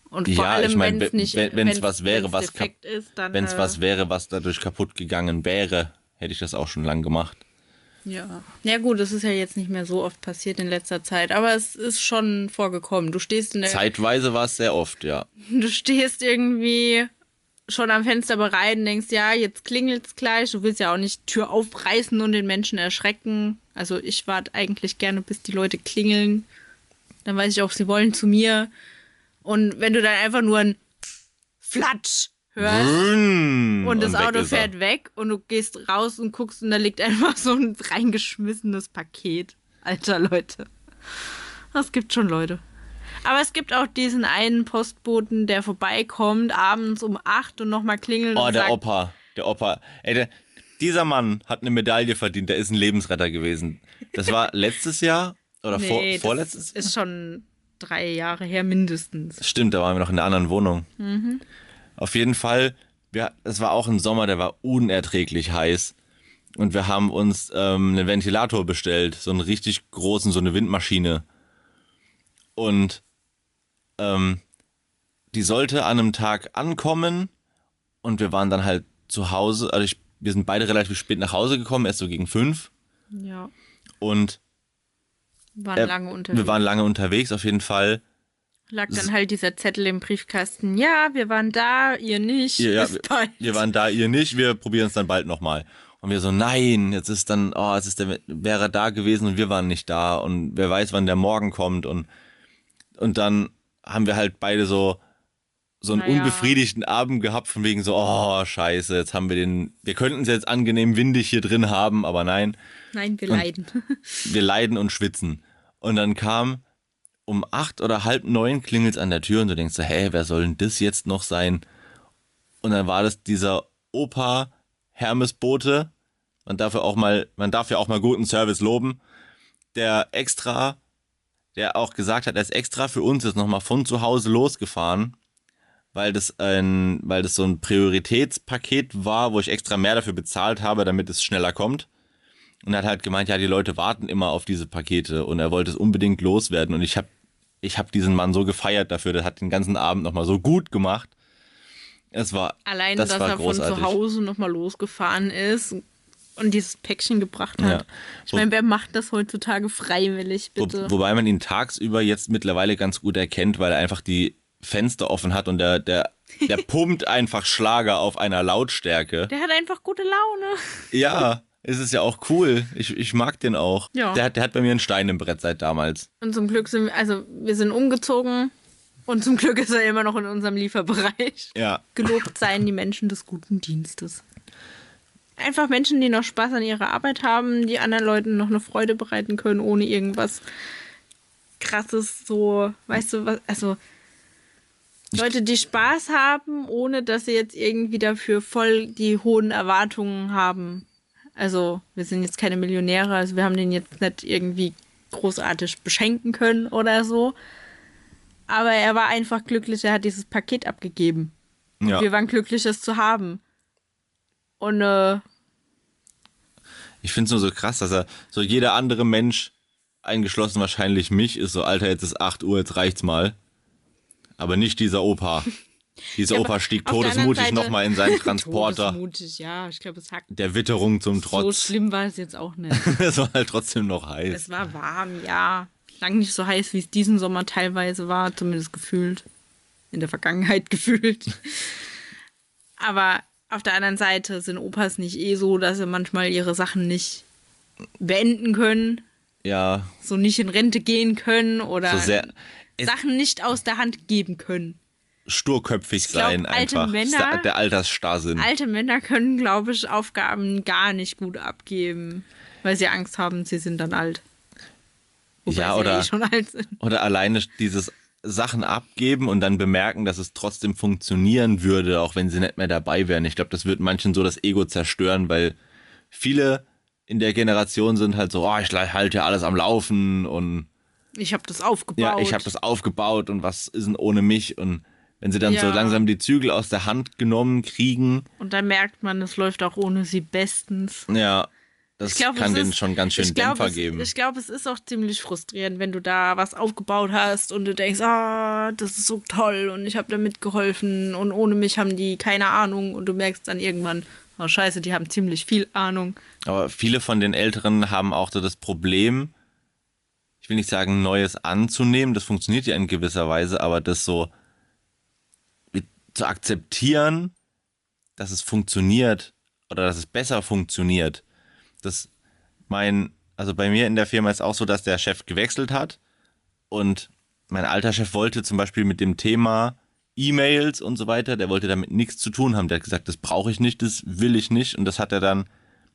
Und vor Ja, allem, ich mein, wenn es wenn- nicht, wenn- wenn's was wäre, wenn's was ist, dann. Wenn es äh, was wäre, was dadurch kaputt gegangen wäre, hätte ich das auch schon lang gemacht. Ja. Ja, gut, das ist ja jetzt nicht mehr so oft passiert in letzter Zeit, aber es ist schon vorgekommen. Du stehst in der. Zeitweise war es sehr oft, ja. Du stehst irgendwie schon am Fenster bereit und denkst, ja, jetzt klingelt's gleich. Du willst ja auch nicht die Tür aufreißen und den Menschen erschrecken. Also ich warte eigentlich gerne, bis die Leute klingeln. Dann weiß ich auch, sie wollen zu mir. Und wenn du dann einfach nur ein Flatsch hörst Mmh, und das Auto ist er. fährt weg und du gehst raus und guckst und da liegt einfach so ein reingeschmissenes Paket. Alter Leute. Das gibt schon Leute. Aber es gibt auch diesen einen Postboten, der vorbeikommt, abends um 8 und nochmal klingelt Oh, und der sagt, Opa. Der Opa. Ey, der, dieser Mann hat eine Medaille verdient. Der ist ein Lebensretter gewesen. Das war letztes Jahr oder vor, nee, vorletztes das ist schon drei Jahre her mindestens. Stimmt, da waren wir noch in der anderen Wohnung. Auf jeden Fall, wir, es war auch ein Sommer, der war unerträglich heiß. Und wir haben uns ähm, einen Ventilator bestellt, so einen richtig großen, so eine Windmaschine. Und ähm, die sollte an einem Tag ankommen und wir waren dann halt zu Hause. Also ich, wir sind beide relativ spät nach Hause gekommen, erst so gegen fünf. Ja, Und waren äh, lange unterwegs. wir waren lange unterwegs, auf jeden Fall. Lag dann halt dieser Zettel im Briefkasten. Ja, wir waren da, ihr nicht. Ja, ja, wir, wir waren da, ihr nicht, wir probieren es dann bald nochmal. Und wir so, nein, jetzt ist dann, oh, jetzt ist der, wäre da gewesen und wir waren nicht da und wer weiß, wann der morgen kommt und, und dann haben wir halt beide so, so einen Naja. unbefriedigten Abend gehabt von wegen so, oh, scheiße, jetzt haben wir den, wir könnten es jetzt angenehm windig hier drin haben, aber nein, Nein, wir leiden. wir leiden und schwitzen. Und dann kam um acht oder halb neun klingelt an der Tür und du denkst so, hä, wer soll denn das jetzt noch sein? Und dann war das dieser Opa Hermesbote. Man darf ja auch mal, man darf ja auch mal guten Service loben, der extra, der auch gesagt hat, er ist extra für uns jetzt nochmal von zu Hause losgefahren, weil das ein, weil das so ein Prioritätspaket war, wo ich extra mehr dafür bezahlt habe, damit es schneller kommt. Und er hat halt gemeint, ja, die Leute warten immer auf diese Pakete und er wollte es unbedingt loswerden. Und ich habe ich hab diesen Mann so gefeiert dafür, der hat den ganzen Abend nochmal so gut gemacht. Es war, Allein, das dass war er von großartig. zu Hause nochmal losgefahren ist und dieses Päckchen gebracht hat. Ja. Ich Wo- meine, wer macht das heutzutage freiwillig, Wo, bitte? wobei man ihn tagsüber jetzt mittlerweile ganz gut erkennt, weil er einfach die Fenster offen hat und der, der, der pumpt einfach Schlager auf einer Lautstärke. Der hat einfach gute Laune. Ja, es ist ja auch cool. Ich, ich mag den auch. Ja. Der, hat- der hat bei mir ein Stein im Brett seit damals. Und zum Glück sind wir, also wir sind umgezogen und zum Glück ist er immer noch in unserem Lieferbereich. Ja. Gelobt seien die Menschen des guten Dienstes. Einfach Menschen, die noch Spaß an ihrer Arbeit haben, die anderen Leuten noch eine Freude bereiten können, ohne irgendwas krasses, so, weißt du, was, also Leute, die Spaß haben, ohne dass sie jetzt irgendwie dafür voll die hohen Erwartungen haben. Also, wir sind jetzt keine Millionäre, also wir haben den jetzt nicht irgendwie großartig beschenken können oder so. Aber er war einfach glücklich, er hat dieses Paket abgegeben. ja. Wir waren glücklich, es zu haben. Und äh, Ich finde es nur so krass, dass er so jeder andere Mensch, eingeschlossen wahrscheinlich mich, ist so, Alter, jetzt ist 8 Uhr, jetzt reicht's mal. Aber nicht dieser Opa. Dieser Ja, Opa stieg todesmutig nochmal in seinen Transporter. Todesmutig, ja, ich glaube, es hat Der Witterung zum so Trotz. schlimm war es jetzt auch nicht. es war halt trotzdem noch heiß. es war warm, ja. Lang nicht so heiß, wie es diesen Sommer teilweise war, zumindest gefühlt. In der Vergangenheit gefühlt. Aber auf der anderen Seite sind Opas nicht eh so, dass sie manchmal ihre Sachen nicht beenden können, Ja, so nicht in Rente gehen können oder so Sachen nicht aus der Hand geben können. Sturköpfig glaub, sein alte einfach. Männer- der, der Altersstarrsinn. Alte Männer können, glaube ich, Aufgaben gar nicht gut abgeben. Weil sie Angst haben, sie sind dann alt. Wobei Ja, oder- eh schon alt sind. Oder alleine dieses Sachen abgeben und dann bemerken, dass es trotzdem funktionieren würde, auch wenn sie nicht mehr dabei wären. Ich glaube, das wird manchen so das Ego zerstören, weil viele in der Generation sind halt so, oh, ich halte ja alles am Laufen und Ich habe das aufgebaut. ja, ich habe das aufgebaut und was ist denn ohne mich? Und wenn sie dann so Ja. langsam die Zügel aus der Hand genommen kriegen, Und dann merkt man, es läuft auch ohne sie bestens. ja, das glaub, kann denen ist- schon ganz schön glaub, Dämpfer es, geben. Ich glaube, es ist auch ziemlich frustrierend, wenn du da was aufgebaut hast und du denkst, ah, das ist so toll und ich habe damit geholfen und ohne mich haben die keine Ahnung und du merkst dann irgendwann, oh scheiße, die haben ziemlich viel Ahnung. Aber viele von den Älteren haben auch so das Problem, ich will nicht sagen, Neues anzunehmen, das funktioniert ja in gewisser Weise, aber das so zu akzeptieren, dass es funktioniert oder dass es besser funktioniert. Das mein, also bei mir in der Firma ist auch so, dass der Chef gewechselt hat und mein alter Chef wollte zum Beispiel mit dem Thema E-Mails und so weiter, der wollte damit nichts zu tun haben. Der hat gesagt, das brauche ich nicht, das will ich nicht und das hat er dann,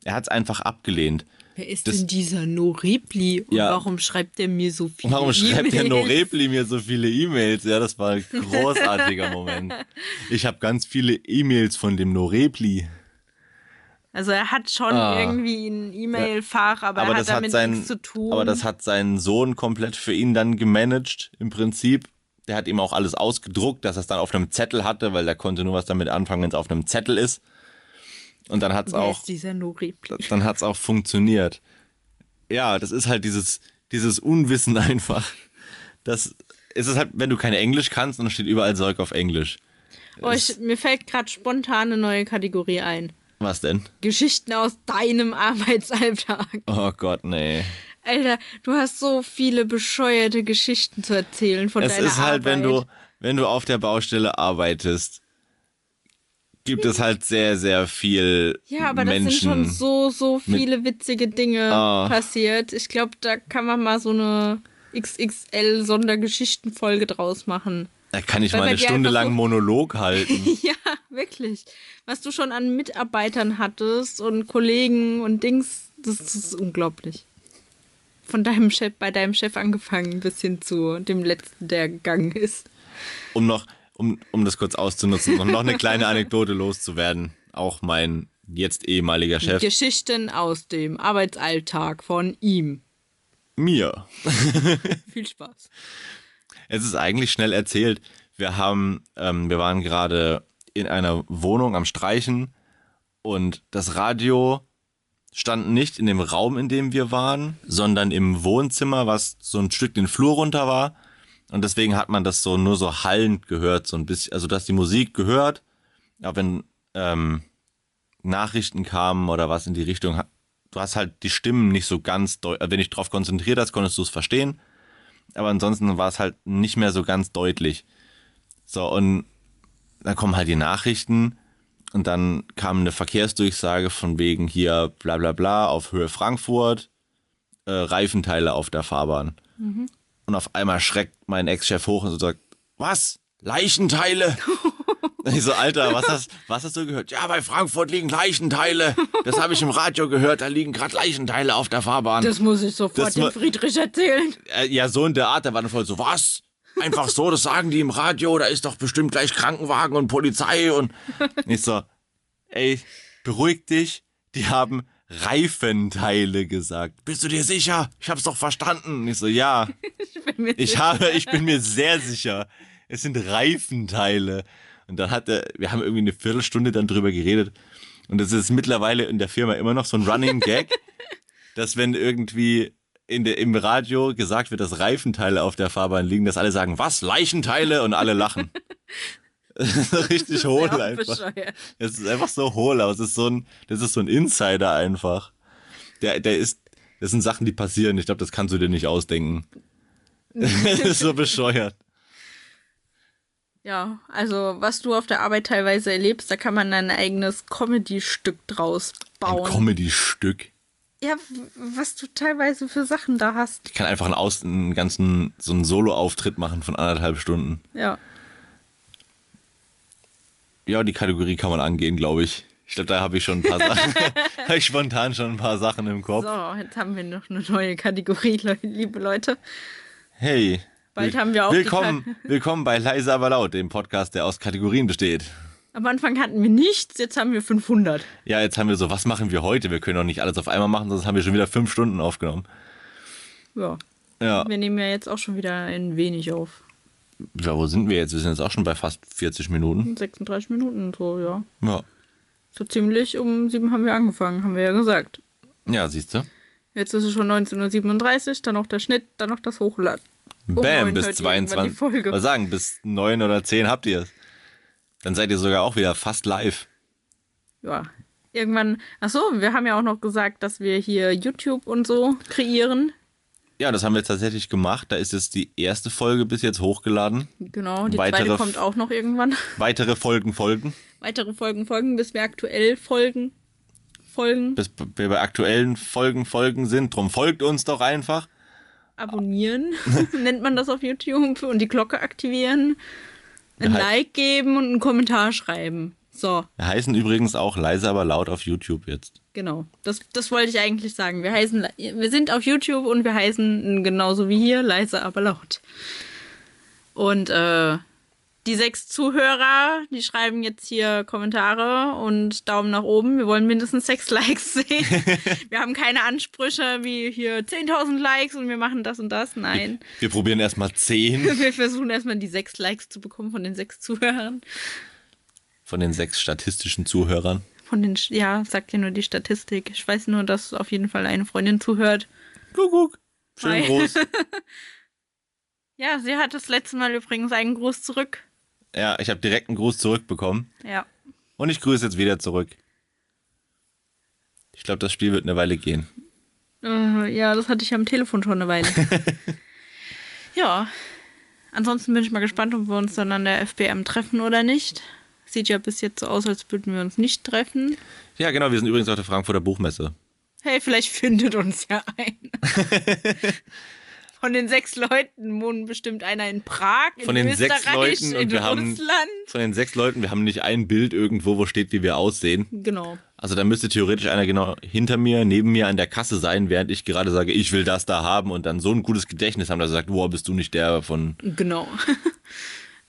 er hat es einfach abgelehnt. Wer ist Das- denn dieser Norepli und Ja. warum schreibt der mir so viele Warum schreibt der E-Mails? Norepli mir so viele E-Mails? Ja, das war ein großartiger Moment. Ich habe ganz viele E-Mails von dem Norepli. Also er hat schon Ah. irgendwie ein E-Mail-Fach, aber, er hat das damit sein, nichts zu tun. aber das hat sein Sohn komplett für ihn dann gemanagt, im Prinzip. Der hat ihm auch alles ausgedruckt, dass er es dann auf einem Zettel hatte, weil der konnte nur was damit anfangen, wenn es auf einem Zettel ist. Und dann hat es auch, dann hat's auch funktioniert. Ja, das ist halt dieses, dieses Unwissen einfach. Das ist es halt, wenn du kein Englisch kannst, dann steht überall Zeug auf Englisch. Oh, ich, mir fällt gerade spontan eine neue Kategorie ein. Was denn? Geschichten aus deinem Arbeitsalltag. Oh Gott, nee. Alter, du hast so viele bescheuerte Geschichten zu erzählen von Es deiner ist halt, Arbeit. wenn du, wenn du auf der Baustelle arbeitest, gibt es halt sehr, sehr viel Ja, aber das Menschen. sind schon so, so viele witzige Dinge Ah. passiert. Ich glaube, da kann man mal so eine XXL-Sondergeschichtenfolge draus machen. da kann ich Weil mal eine Stunde lang so- Monolog halten. Ja, wirklich. Was du schon an Mitarbeitern hattest und Kollegen und Dings, das ist unglaublich. Von deinem Chef, bei deinem Chef angefangen bis hin zu dem letzten, der gegangen ist. um noch, um, um das kurz auszunutzen, um noch eine kleine Anekdote loszuwerden. Auch mein jetzt ehemaliger Chef. Geschichten aus dem Arbeitsalltag von ihm. Mir. Viel Spaß. Es ist eigentlich schnell erzählt. Wir haben, ähm, wir waren gerade in einer Wohnung am Streichen und das Radio stand nicht in dem Raum, in dem wir waren, sondern im Wohnzimmer, was so ein Stück den Flur runter war. Und deswegen hat man das so nur so hallend gehört, so ein bisschen, also dass die Musik gehört, aber wenn ähm, Nachrichten kamen oder was in die Richtung, du hast halt die Stimmen nicht so ganz deutlich, wenn dich drauf konzentriert hast, konntest du es verstehen aber ansonsten war es halt nicht mehr so ganz deutlich. So, und dann kommen halt die Nachrichten und dann kam eine Verkehrsdurchsage von wegen hier bla bla bla auf Höhe Frankfurt, äh, Reifenteile auf der Fahrbahn. Und auf einmal schreckt mein Ex-Chef hoch und so sagt, was? Leichenteile? Ich so, Alter, was hast, was hast du gehört? Ja, bei Frankfurt liegen Leichenteile. Das habe ich im Radio gehört, da liegen gerade Leichenteile auf der Fahrbahn. Das muss ich sofort Das dem Friedrich erzählen. Äh, ja, so in der Art, der war dann voll so, was? Einfach so, das sagen die im Radio, da ist doch bestimmt gleich Krankenwagen und Polizei und ich so, ey, beruhig dich, die haben Reifenteile gesagt. Bist du dir sicher? Ich hab's doch verstanden. Ich so, ja, Ich bin mir ich habe, ich bin mir sehr sicher. Es sind Reifenteile. Und dann hat er, wir haben irgendwie eine Viertelstunde dann drüber geredet. Und das ist mittlerweile in der Firma immer noch so ein Running Gag, dass wenn irgendwie in der, im Radio gesagt wird, dass Reifenteile auf der Fahrbahn liegen, dass alle sagen, was, Leichenteile? Und alle lachen. Richtig hohl einfach. Es ist einfach so hohl, aber es ist so ein, das ist so ein Insider einfach. Der, der ist, das sind Sachen, die passieren. Ich glaube, das kannst du dir nicht ausdenken. das ist so bescheuert. Ja, also was du auf der Arbeit teilweise erlebst, da kann man ein eigenes Comedy-Stück draus Ein bauen. Comedy-Stück. ja, was du teilweise für Sachen da hast. Ich kann einfach einen, Aus, einen ganzen, so einen Solo-Auftritt machen von anderthalb Stunden. Ja. Ja, die Kategorie kann man angehen, glaube ich. Ich glaube, da habe ich schon ein paar Sachen, habe ich spontan schon ein paar Sachen im Kopf. So, jetzt haben wir noch eine neue Kategorie, liebe Leute. Hey. Bald will- haben wir auch willkommen, willkommen bei Leise aber laut, dem Podcast, der aus Kategorien besteht. Am Anfang hatten wir nichts, jetzt haben wir 500. Ja, jetzt haben wir so, was machen wir heute? Wir können doch nicht alles auf einmal machen, sonst haben wir schon wieder fünf Stunden aufgenommen. Ja, Ja. wir nehmen ja jetzt auch schon wieder ein wenig auf. Ja, wo sind wir jetzt? Wir sind jetzt auch schon bei fast 40 Minuten. 36 Minuten so, ja. Ja. So ziemlich um sieben haben wir angefangen, haben wir ja gesagt. Ja, siehst du. Jetzt ist es schon 19.37 Uhr, dann noch der Schnitt, dann noch das Hochladen. Bam, bis hört ihr irgendwann 22. Die Folge. Was sagen, bis 9 oder 10 habt ihr es. Dann seid ihr sogar auch wieder fast live. Ja. Irgendwann, achso, wir haben ja auch noch gesagt, dass wir hier YouTube und so kreieren. Ja, das haben wir tatsächlich gemacht. Da ist jetzt die erste Folge bis jetzt hochgeladen. Genau, die Weitere zweite kommt auch noch irgendwann. Weitere Folgen folgen. Weitere Folgen folgen, bis wir aktuell folgen. Folgen, Bis wir bei aktuellen Folgen folgen sind. Drum folgt uns doch einfach. abonnieren, nennt man das auf YouTube, und die Glocke aktivieren, ein Ja, halt- Like geben und einen Kommentar schreiben. So, Wir heißen übrigens auch leise aber laut auf YouTube jetzt. genau. Das, das wollte ich eigentlich sagen. Wir heißen, wir sind auf YouTube und wir heißen genauso wie hier, leise aber laut. Und äh, die sechs Zuhörer, die schreiben jetzt hier Kommentare und Daumen nach oben. Wir wollen mindestens sechs Likes sehen. wir haben keine Ansprüche wie hier 10.000 Likes und wir machen das und das. Nein. Wir probieren erstmal 10 Wir versuchen erstmal die sechs Likes zu bekommen von den sechs Zuhörern. Von den sechs statistischen Zuhörern. Von den, ja, sagt ja nur die Statistik. Ich weiß nur, dass auf jeden Fall eine Freundin zuhört. Kuckuck. Schön Hi. groß. Ja, sie hat das letzte Mal übrigens einen Gruß zurück. Ja, ich habe direkt einen Gruß zurückbekommen. Ja. Und ich grüße jetzt wieder zurück. Ich glaube, das Spiel wird eine Weile gehen. Äh, ja, das hatte ich am Telefon schon eine Weile. ja. Ansonsten bin ich mal gespannt, ob wir uns dann an der FBM treffen oder nicht. Sieht ja bis jetzt so aus, als würden wir uns nicht treffen. Ja, genau, wir sind übrigens auf der Frankfurter Buchmesse. Hey, vielleicht findet uns ja ein. Von den sechs Leuten wohnen bestimmt einer in Prag, in Von den Österreich, sechs Leuten und wir haben Russland. von den sechs Leuten, wir haben nicht ein Bild irgendwo, wo steht, wie wir aussehen. Genau. Also da müsste theoretisch einer genau hinter mir, neben mir an der Kasse sein, während ich gerade sage, ich will das da haben und dann so ein gutes Gedächtnis haben, dass er sagt, wow, bist du nicht der von Genau.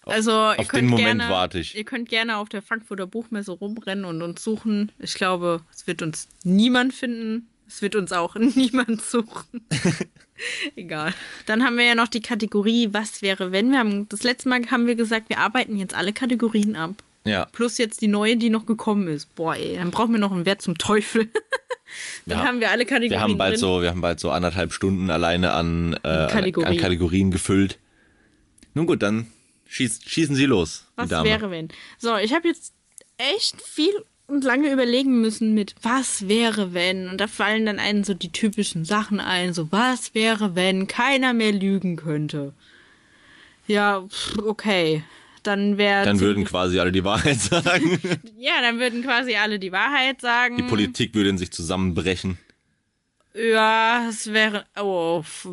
Also, ihr auf könnt den Moment gerne, warte ich. Ihr könnt gerne auf der Frankfurter Buchmesse rumrennen und uns suchen. Ich glaube, es wird uns niemand finden. Es wird uns auch niemand suchen. Egal. Dann haben wir ja noch die Kategorie, was wäre, wenn. Wir haben, das letzte Mal haben wir gesagt, wir arbeiten jetzt alle Kategorien ab. Ja. Plus jetzt die neue, die noch gekommen ist. Boah, ey, dann brauchen wir noch einen Wert zum Teufel. dann Ja. haben wir alle Kategorien Wir haben bald drin. so, wir haben bald so anderthalb Stunden alleine an, äh, Kategorien. an Kategorien gefüllt. Nun gut, dann schieß, schießen Sie los, Was wäre, wenn? So, ich habe jetzt echt viel und lange überlegen müssen mit was wäre, wenn. Und da fallen dann einen so die typischen Sachen ein, so was wäre, wenn keiner mehr lügen könnte. Ja, okay. Dann wäre. Dann würden quasi alle die Wahrheit sagen. Ja, dann würden quasi alle die Wahrheit sagen. Die Politik würde in sich zusammenbrechen. Ja, es wäre. Oh, pff.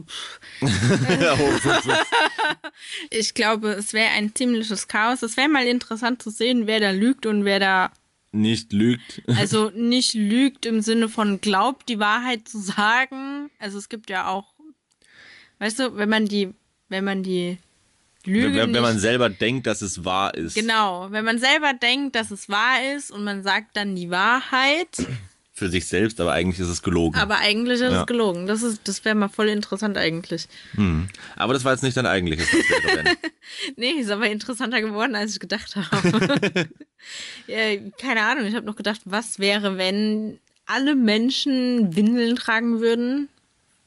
ich glaube, es wäre ein ziemliches Chaos. Es wäre mal interessant zu sehen, wer da lügt und wer da Nicht lügt. Also nicht lügt im Sinne von glaubt, die Wahrheit zu sagen. Also es gibt ja auch, weißt du, wenn man die, wenn man die Lüge Wenn, wenn man selber denkt, dass es wahr ist. genau, wenn man selber denkt, dass es wahr ist und man sagt dann die Wahrheit, Für sich selbst, aber eigentlich ist es gelogen. aber eigentlich ist Ja. es gelogen. Das ist, das wäre mal voll interessant eigentlich. Aber das war jetzt nicht dein eigentliches. Nee, ist aber interessanter geworden, als ich gedacht habe. ja, keine Ahnung, ich habe noch gedacht, was wäre, wenn alle Menschen Windeln tragen würden,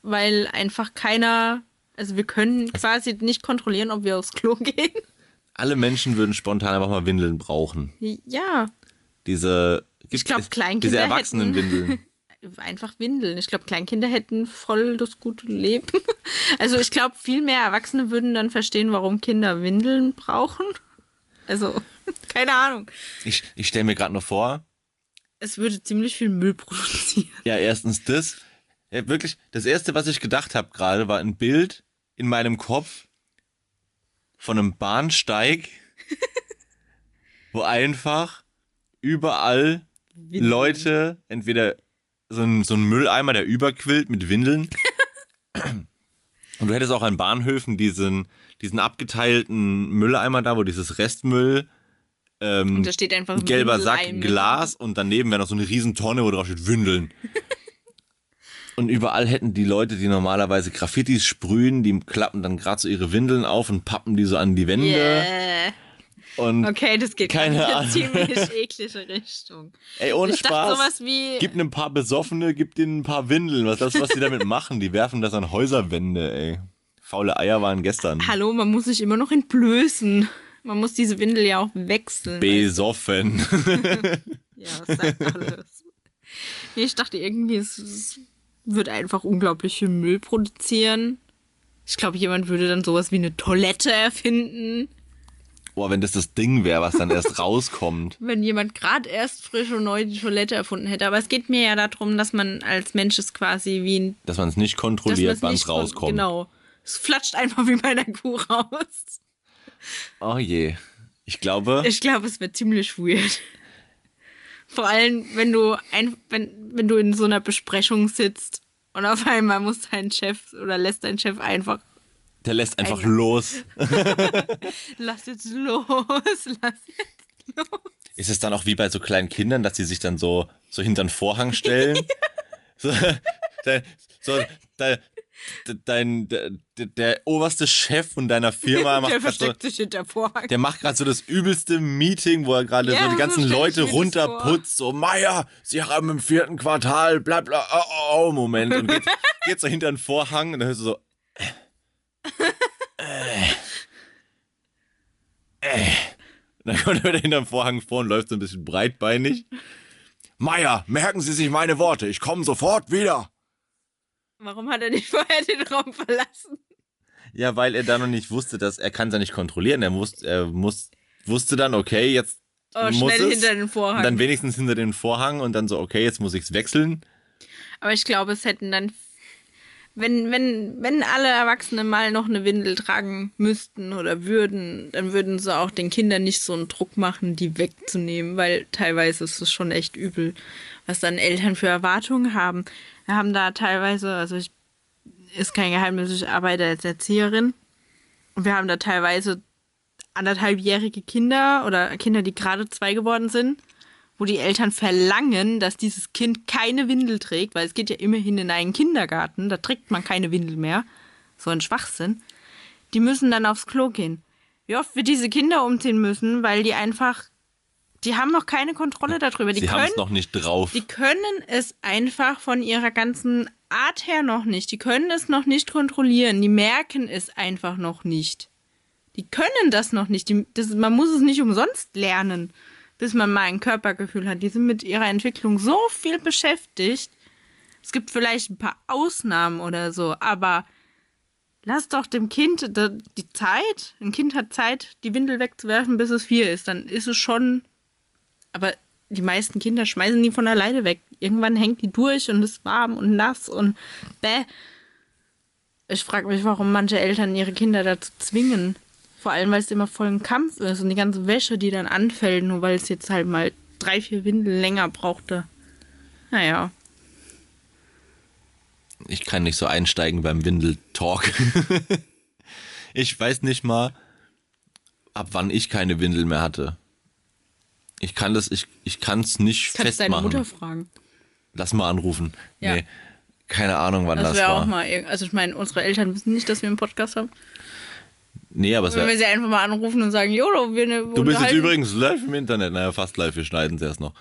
weil einfach keiner, also wir können quasi nicht kontrollieren, ob wir aufs Klo gehen. Alle Menschen würden spontan einfach mal Windeln brauchen. Ja, Diese, Ich glaub, es- Kleinkinder Diese Erwachsenenwindeln. einfach Windeln. Ich glaube, Kleinkinder hätten voll das gute Leben. Also ich glaube, viel mehr Erwachsene würden dann verstehen, warum Kinder Windeln brauchen. Also, keine Ahnung. Ich, ich stelle mir gerade noch vor, Es würde ziemlich viel Müll produzieren. ja, erstens das. Ja, wirklich, das erste, was ich gedacht habe gerade, war ein Bild in meinem Kopf von einem Bahnsteig, wo einfach überall. Leute entweder so ein, so Mülleimer, der überquillt mit Windeln. Und du hättest auch an Bahnhöfen diesen, diesen abgeteilten Mülleimer da, wo dieses Restmüll, ähm, Und da steht einfach ein gelber Sack. Glas und daneben wäre noch so eine riesen Tonne, wo drauf steht Windeln. und überall hätten die Leute, die normalerweise Graffitis sprühen, die klappen dann gerade so ihre Windeln auf und pappen die so an die Wände. Yeah. Und Okay, das geht Keine in eine Ahnung. ziemlich eklige Richtung. ey, ohne ich Spaß. sowas wie. Gib ein paar Besoffene, gib denen ein paar Windeln. Was das, was die damit machen? Die werfen das an Häuserwände, ey. Faule Eier waren gestern. Hallo, man muss sich immer noch entblößen. Man muss diese Windel ja auch wechseln. Besoffen. Ja, das sagt alles. Nee, ich dachte irgendwie, es, es wird einfach unglaublich viel Müll produzieren. Ich glaube, jemand würde dann sowas wie eine Toilette erfinden. Boah, wenn das das Ding wäre, was dann erst rauskommt. Wenn jemand gerade erst frisch und neu die Toilette erfunden hätte. Aber es geht mir ja darum, dass man als Mensch es quasi wie ein. Dass man es nicht kontrolliert, wann es rauskommt. Genau. Es flatscht einfach wie bei einer Kuh raus. Oh je. Ich glaube, Ich glaube, es wird ziemlich weird. Vor allem, wenn du ein, wenn, wenn du in so einer Besprechung sitzt und auf einmal muss dein Chef oder lässt dein Chef einfach, der lässt einfach Ein- los. lass jetzt los, lass jetzt los. Ist es dann auch wie bei so kleinen Kindern, dass sie sich dann so, so hinter den Vorhang stellen? so, de, so de, de, dein, de, de, der oberste Chef von deiner Firma macht Der grad so, versteckt sich hinter Vorhang. der macht gerade so das übelste Meeting, wo er gerade Ja, so die ganzen Leute runterputzt. So, Meier, Sie haben im vierten Quartal, bla bla, oh, oh, oh Moment. Und geht, geht so hinter den Vorhang und dann hörst du so, äh, äh, dann kommt er wieder hinter den Vorhang vor und läuft so ein bisschen breitbeinig. Meier, merken Sie sich meine Worte, ich komme sofort wieder. Warum hat er nicht vorher den Raum verlassen? Ja, weil er da noch nicht wusste, dass er kann es ja nicht kontrollieren. Er, muss, er muss, wusste dann, okay, jetzt Oh, muss schnell es. hinter den Vorhang. Und dann wenigstens hinter den Vorhang und dann so, okay, jetzt muss ich's wechseln. Aber ich glaube, es hätten dann, wenn, wenn, wenn alle Erwachsene mal noch eine Windel tragen müssten oder würden, dann würden sie auch den Kindern nicht so einen Druck machen, die wegzunehmen, weil teilweise ist es schon echt übel, was dann Eltern für Erwartungen haben. Wir haben da teilweise, also ich, ist kein Geheimnis, ich arbeite als Erzieherin und wir haben da teilweise anderthalbjährige Kinder oder Kinder, die gerade zwei geworden sind, wo die Eltern verlangen, dass dieses Kind keine Windel trägt, weil es geht ja immerhin in einen Kindergarten, da trägt man keine Windel mehr. So ein Schwachsinn. Die müssen dann aufs Klo gehen. Wie oft wir diese Kinder umziehen müssen, weil die einfach, die haben noch keine Kontrolle darüber. Die Sie haben können, es noch nicht drauf. die können es einfach von ihrer ganzen Art her noch nicht. Die können es noch nicht kontrollieren. Die merken es einfach noch nicht. Die können das noch nicht. Die, das, man muss es nicht umsonst lernen, bis man mal ein Körpergefühl hat. Die sind mit ihrer Entwicklung so viel beschäftigt. Es gibt vielleicht ein paar Ausnahmen oder so, aber lass doch dem Kind die Zeit. Ein Kind hat Zeit, die Windel wegzuwerfen, bis es vier ist. Dann ist es schon. Aber die meisten Kinder schmeißen die von alleine weg. Irgendwann hängt die durch und ist warm und nass und bäh. Ich frage mich, warum manche Eltern ihre Kinder dazu zwingen. Vor allem, weil es immer voll ein Kampf ist und die ganze Wäsche, die dann anfällt, nur weil es jetzt halt mal drei, vier Windeln länger brauchte. Naja. Ich kann nicht so einsteigen beim Windeltalk. ich weiß nicht mal, ab wann ich keine Windel mehr hatte. Ich kann das, ich, ich kann es nicht Kannst deine festmachen. Mutter fragen. Lass mal anrufen. Ja. Nee, keine Ahnung, wann Das das, war. auch mal. Also, ich meine, unsere Eltern wissen nicht, dass wir einen Podcast haben. Nee, aber es Wenn wir sie einfach mal anrufen und sagen, Jolo, wir ne, Du bist jetzt übrigens live im Internet. Naja, fast live, wir schneiden es erst noch.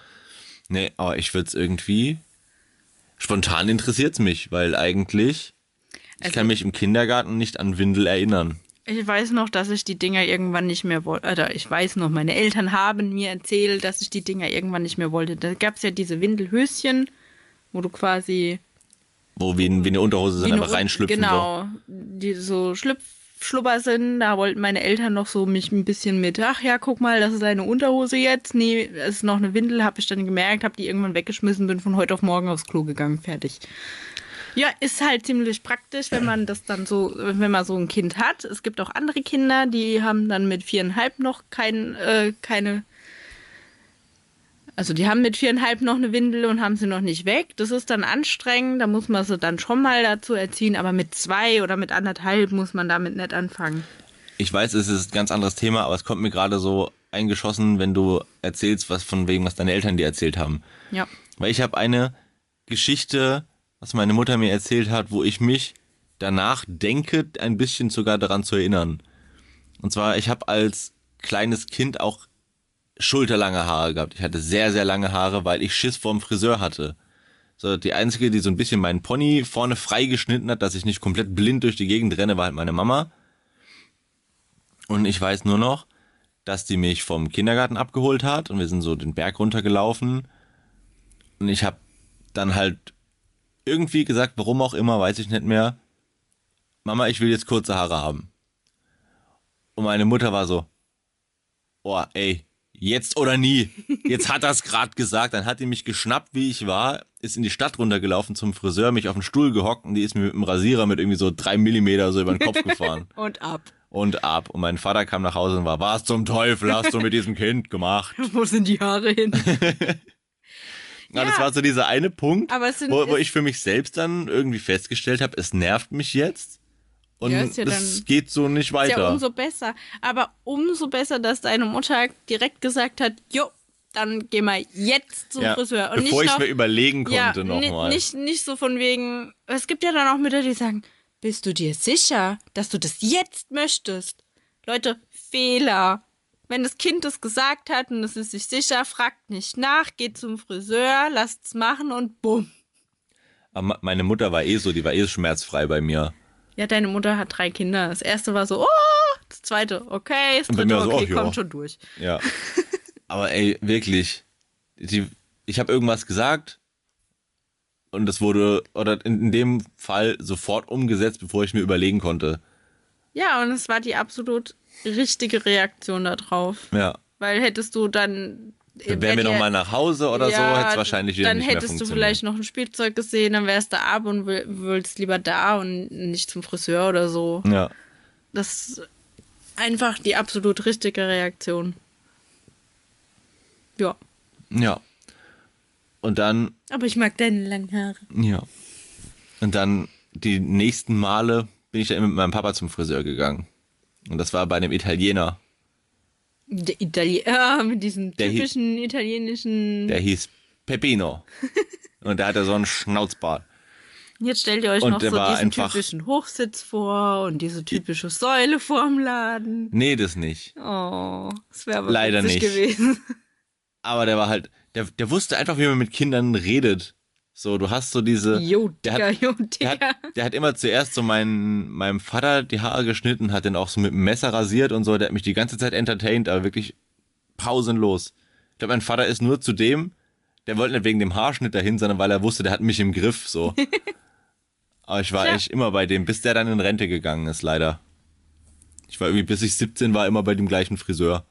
Nee, aber ich würde es irgendwie. Spontan interessiert es mich, weil eigentlich. Ich Also- kann mich im Kindergarten nicht an Windel erinnern. Ich weiß noch, dass ich die Dinger irgendwann nicht mehr wollte. Oder ich weiß noch, meine Eltern haben mir erzählt, dass ich die Dinger irgendwann nicht mehr wollte. Da gab es ja diese Windelhöschen, wo du quasi Wo wie, in- wie eine Unterhose eine einfach reinschlüpfen. Genau, die so Schlüpf Schlubber sind. Da wollten meine Eltern noch so mich ein bisschen mit, ach ja, guck mal, das ist eine Unterhose jetzt. Nee, es ist noch eine Windel, habe ich dann gemerkt, habe die irgendwann weggeschmissen, bin von heute auf morgen aufs Klo gegangen, fertig. Ja, ist halt ziemlich praktisch, wenn man das dann so, wenn man so ein Kind hat. Es gibt auch andere Kinder, die haben dann mit viereinhalb noch kein, äh, keine Also die haben mit viereinhalb noch eine Windel und haben sie noch nicht weg. Das ist dann anstrengend, da muss man sie dann schon mal dazu erziehen, aber mit zwei oder mit anderthalb muss man damit nicht anfangen. Ich weiß, es ist ein ganz anderes Thema, aber es kommt mir gerade so eingeschossen, wenn du erzählst, was von wegen, was deine Eltern dir erzählt haben. Ja. Weil ich habe eine Geschichte, was meine Mutter mir erzählt hat, wo ich mich danach denke, ein bisschen sogar daran zu erinnern. Und zwar, ich habe als kleines Kind auch schulterlange Haare gehabt. Ich hatte sehr, sehr lange Haare, weil ich Schiss vorm Friseur hatte. So, die einzige, die so ein bisschen meinen Pony vorne freigeschnitten hat, dass ich nicht komplett blind durch die Gegend renne, war halt meine Mama. Und ich weiß nur noch, dass die mich vom Kindergarten abgeholt hat und wir sind so den Berg runtergelaufen. Und ich habe dann halt irgendwie gesagt, warum auch immer, weiß ich nicht mehr, Mama, ich will jetzt kurze Haare haben. Und meine Mutter war so, oh, ey, jetzt oder nie. Jetzt hat er es gerade gesagt. Dann hat die mich geschnappt, wie ich war, ist in die Stadt runtergelaufen zum Friseur, mich auf den Stuhl gehockt und die ist mir mit dem Rasierer mit irgendwie so drei Millimeter so über den Kopf gefahren. Und ab. und ab. Und mein Vater kam nach Hause und war, was zum Teufel hast du mit diesem Kind gemacht? Wo sind die Haare hin? Ja, das war so dieser eine Punkt, sind- wo, wo ich für mich selbst dann irgendwie festgestellt habe, es nervt mich jetzt. Und Ja, ist ja es dann- geht so nicht Ist weiter. ja umso besser. Aber umso besser, dass deine Mutter direkt gesagt hat, jo, dann geh mal jetzt zum Ja, Friseur. Und bevor nicht ich noch, mir überlegen ja, konnte ni- nochmal. Nicht, nicht so von wegen, es gibt ja dann auch Mütter, die sagen, bist du dir sicher, dass du das jetzt möchtest? Leute, Fehler. Wenn das Kind es gesagt hat und es ist sich sicher, fragt nicht nach, geht zum Friseur, lasst's machen und bumm. Aber me- meine Mutter war eh so, die war eh schmerzfrei bei mir. Ja, deine Mutter hat drei Kinder. Das erste war so, oh, das zweite, okay, das dritte, so, okay, ja. kommt schon durch. Ja. Aber ey, wirklich. Die, ich habe irgendwas gesagt und das wurde, oder in, in dem Fall sofort umgesetzt, bevor ich mir überlegen konnte. Ja, und es war die absolut richtige Reaktion darauf. Ja. Weil hättest du dann. Dann wären wir nochmal nach Hause oder so, hätte es wahrscheinlich wieder Dann nicht mehr hättest du vielleicht noch ein Spielzeug gesehen, dann wärst du ab und willst lieber da und nicht zum Friseur oder so. Ja. Das ist einfach die absolut richtige Reaktion. Ja. Ja. Und dann, Aber ich mag deine langen Haare. ja. Und dann die nächsten Male bin ich dann mit meinem Papa zum Friseur gegangen. Und das war bei einem Italiener. Der Italiener, ja, mit diesen Der typischen italienischen. Der hieß Peppino. Und der hatte so einen Schnauzbart. Jetzt stellt ihr euch Und noch so diesen typischen Hochsitz vor und diese typische Säule vorm Laden. Nee, das nicht. Oh, das wäre aber Leider nicht. gewesen. Aber der war halt, der, der wusste einfach, wie man mit Kindern redet. So, du hast so diese. Jo, der Digga, hat, jo, der Digga. hat, der hat immer zuerst so meinen, meinem Vater die Haare geschnitten, hat den auch so mit dem Messer rasiert und so. Der hat mich die ganze Zeit entertained, aber wirklich pausenlos. Ich glaube, mein Vater ist nur zu dem, der wollte nicht wegen dem Haarschnitt dahin, sondern weil er wusste, der hat mich im Griff, so. aber ich war Tja. echt immer bei dem, bis der dann in Rente gegangen ist, leider. Ich war irgendwie, bis ich 17 war, immer bei dem gleichen Friseur.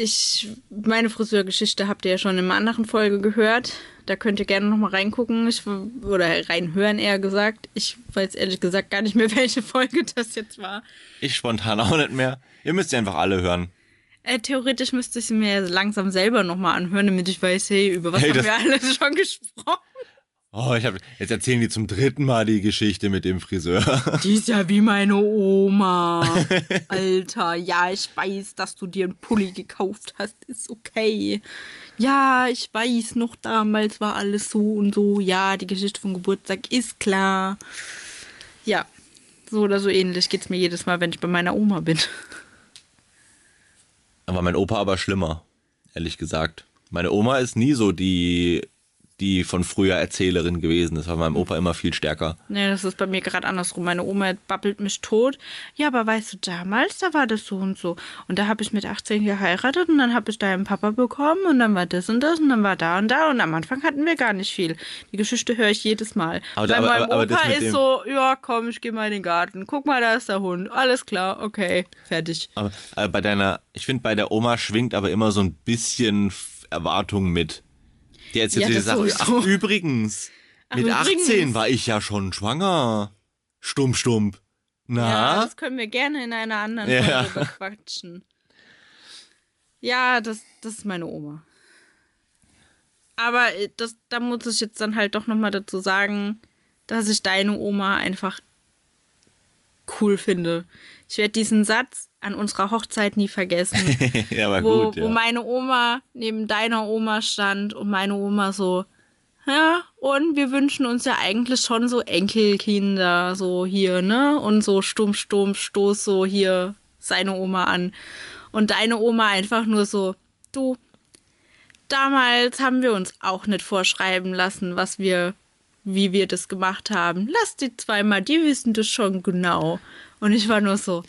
Ich, meine Friseurgeschichte habt ihr ja schon in einer anderen Folge gehört. Da könnt ihr gerne noch mal reingucken. Ich, oder reinhören, eher gesagt. Ich weiß ehrlich gesagt gar nicht mehr, welche Folge das jetzt war. Ich spontan auch nicht mehr. Ihr müsst ja einfach alle hören. Äh, theoretisch müsste ich sie mir langsam selber noch mal anhören, damit ich weiß, hey, über was Hey, haben wir alles schon gesprochen. Oh, ich hab, jetzt erzählen die zum dritten Mal die Geschichte mit dem Friseur. Die ist ja wie meine Oma. Alter, ja, ich weiß, dass du dir einen Pulli gekauft hast. Ist okay. Ja, ich weiß, noch damals war alles so und so. Ja, die Geschichte vom Geburtstag ist klar. Ja, so oder so ähnlich geht's mir jedes Mal, wenn ich bei meiner Oma bin. Da war mein Opa aber schlimmer, ehrlich gesagt. Meine Oma ist nie so die, die von früher Erzählerin gewesen. Das war meinem Opa immer viel stärker. Nee, das ist bei mir gerade andersrum. Meine Oma babbelt mich tot. Ja, aber weißt du, damals, da war das so und so. Und da habe ich mit 18 geheiratet und dann habe ich da einen Papa bekommen und dann war das und das und dann war da und da und am Anfang hatten wir gar nicht viel. Die Geschichte höre ich jedes Mal. Aber- Bei aber- meinem aber- aber Opa ist so, ja, komm, ich gehe mal in den Garten. Guck mal, da ist der Hund. Alles klar, okay, fertig. Aber äh, bei deiner, ich finde, bei der Oma schwingt aber immer so ein bisschen Erwartung mit. Die erzählt Ja, die das Sache. sowieso. Ach, übrigens, Ach, mit übrigens. 18 war ich ja schon schwanger. Stumpf, stumpf. Ja, Na? das können wir gerne in einer anderen Ja. Folge bequatschen. Ja, das, das ist meine Oma. Aber äh, das, da muss ich jetzt dann halt doch nochmal dazu sagen, dass ich deine Oma einfach cool finde. Ich werde diesen Satz an unserer Hochzeit nie vergessen. ja, aber wo, gut, ja. wo meine Oma neben deiner Oma stand und meine Oma so, ja, und wir wünschen uns ja eigentlich schon so Enkelkinder, so hier, ne? Und so stumm, stumm, stoß so hier seine Oma an. Und deine Oma einfach nur so, du, damals haben wir uns auch nicht vorschreiben lassen, was wir, wie wir das gemacht haben. Lass die zweimal, die wissen das schon genau. Und ich war nur so,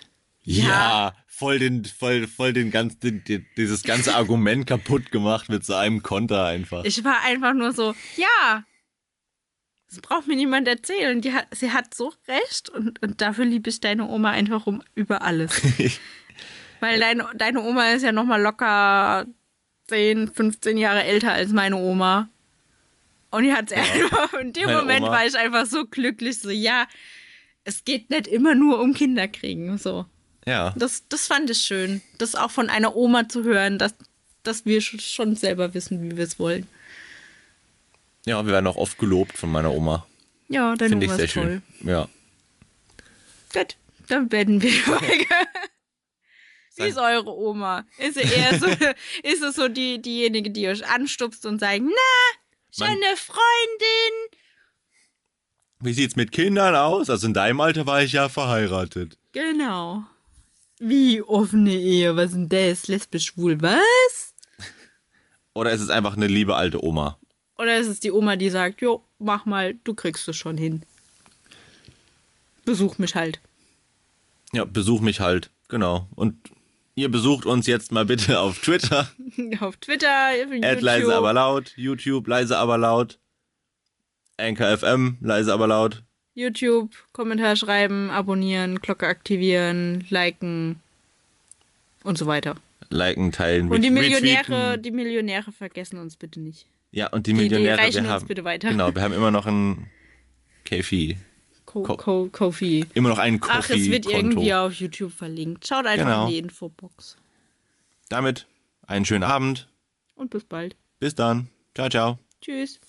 ja, ja. voll den, voll, voll den ganzen, die, dieses ganze Argument kaputt gemacht mit so einem Konter einfach. Ich war einfach nur so, ja. Das braucht mir niemand erzählen. Die hat, sie hat so recht und, und dafür liebe ich deine Oma einfach um über alles. Weil deine, deine Oma ist ja nochmal locker 10, 15 Jahre älter als meine Oma. Und die hat einfach, in dem Meine Moment Oma- war ich einfach so glücklich, so, ja, es geht nicht immer nur um Kinderkriegen, so. Ja. Das, das fand ich schön. Das auch von einer Oma zu hören, dass, dass wir sch- schon selber wissen, wie wir es wollen. Ja, wir werden auch oft gelobt von meiner Oma. Ja, deine Finde ich Oma sehr ist toll. schön. Ja. Gut, dann beenden wir die Folge. Wie ist eure Oma? Ist sie eher so, ist es so die, diejenige, die euch anstupst und sagt, na, Man- schöne Freundin? Wie sieht's mit Kindern aus? Also in deinem Alter war ich ja verheiratet. Genau. Wie offene Ehe? Was denn das? Lesbisch schwul, was? Oder ist es einfach eine liebe alte Oma? Oder ist es die Oma, die sagt, jo, mach mal, du kriegst es schon hin. Besuch mich halt. Ja, besuch mich halt. Genau. Und ihr besucht uns jetzt mal bitte auf Twitter. Auf Twitter, auf Ad leise aber laut. YouTube leise aber laut. Anchor FM leise aber laut. YouTube, Kommentar schreiben, abonnieren, Glocke aktivieren, liken und so weiter. Liken, teilen, Und die Millionäre, retweeten. die Millionäre vergessen uns bitte nicht. Ja, und die die Millionäre, reichen wir uns haben. bitte weiter. Genau, wir haben immer noch ein Kofi. Ko Ko- Ko Kofi. Immer noch ein Ach, es wird irgendwie auf YouTube verlinkt. Schaut einfach Genau. in die Infobox. Damit einen schönen Abend. Und bis bald. Bis dann. Ciao, ciao. Tschüss.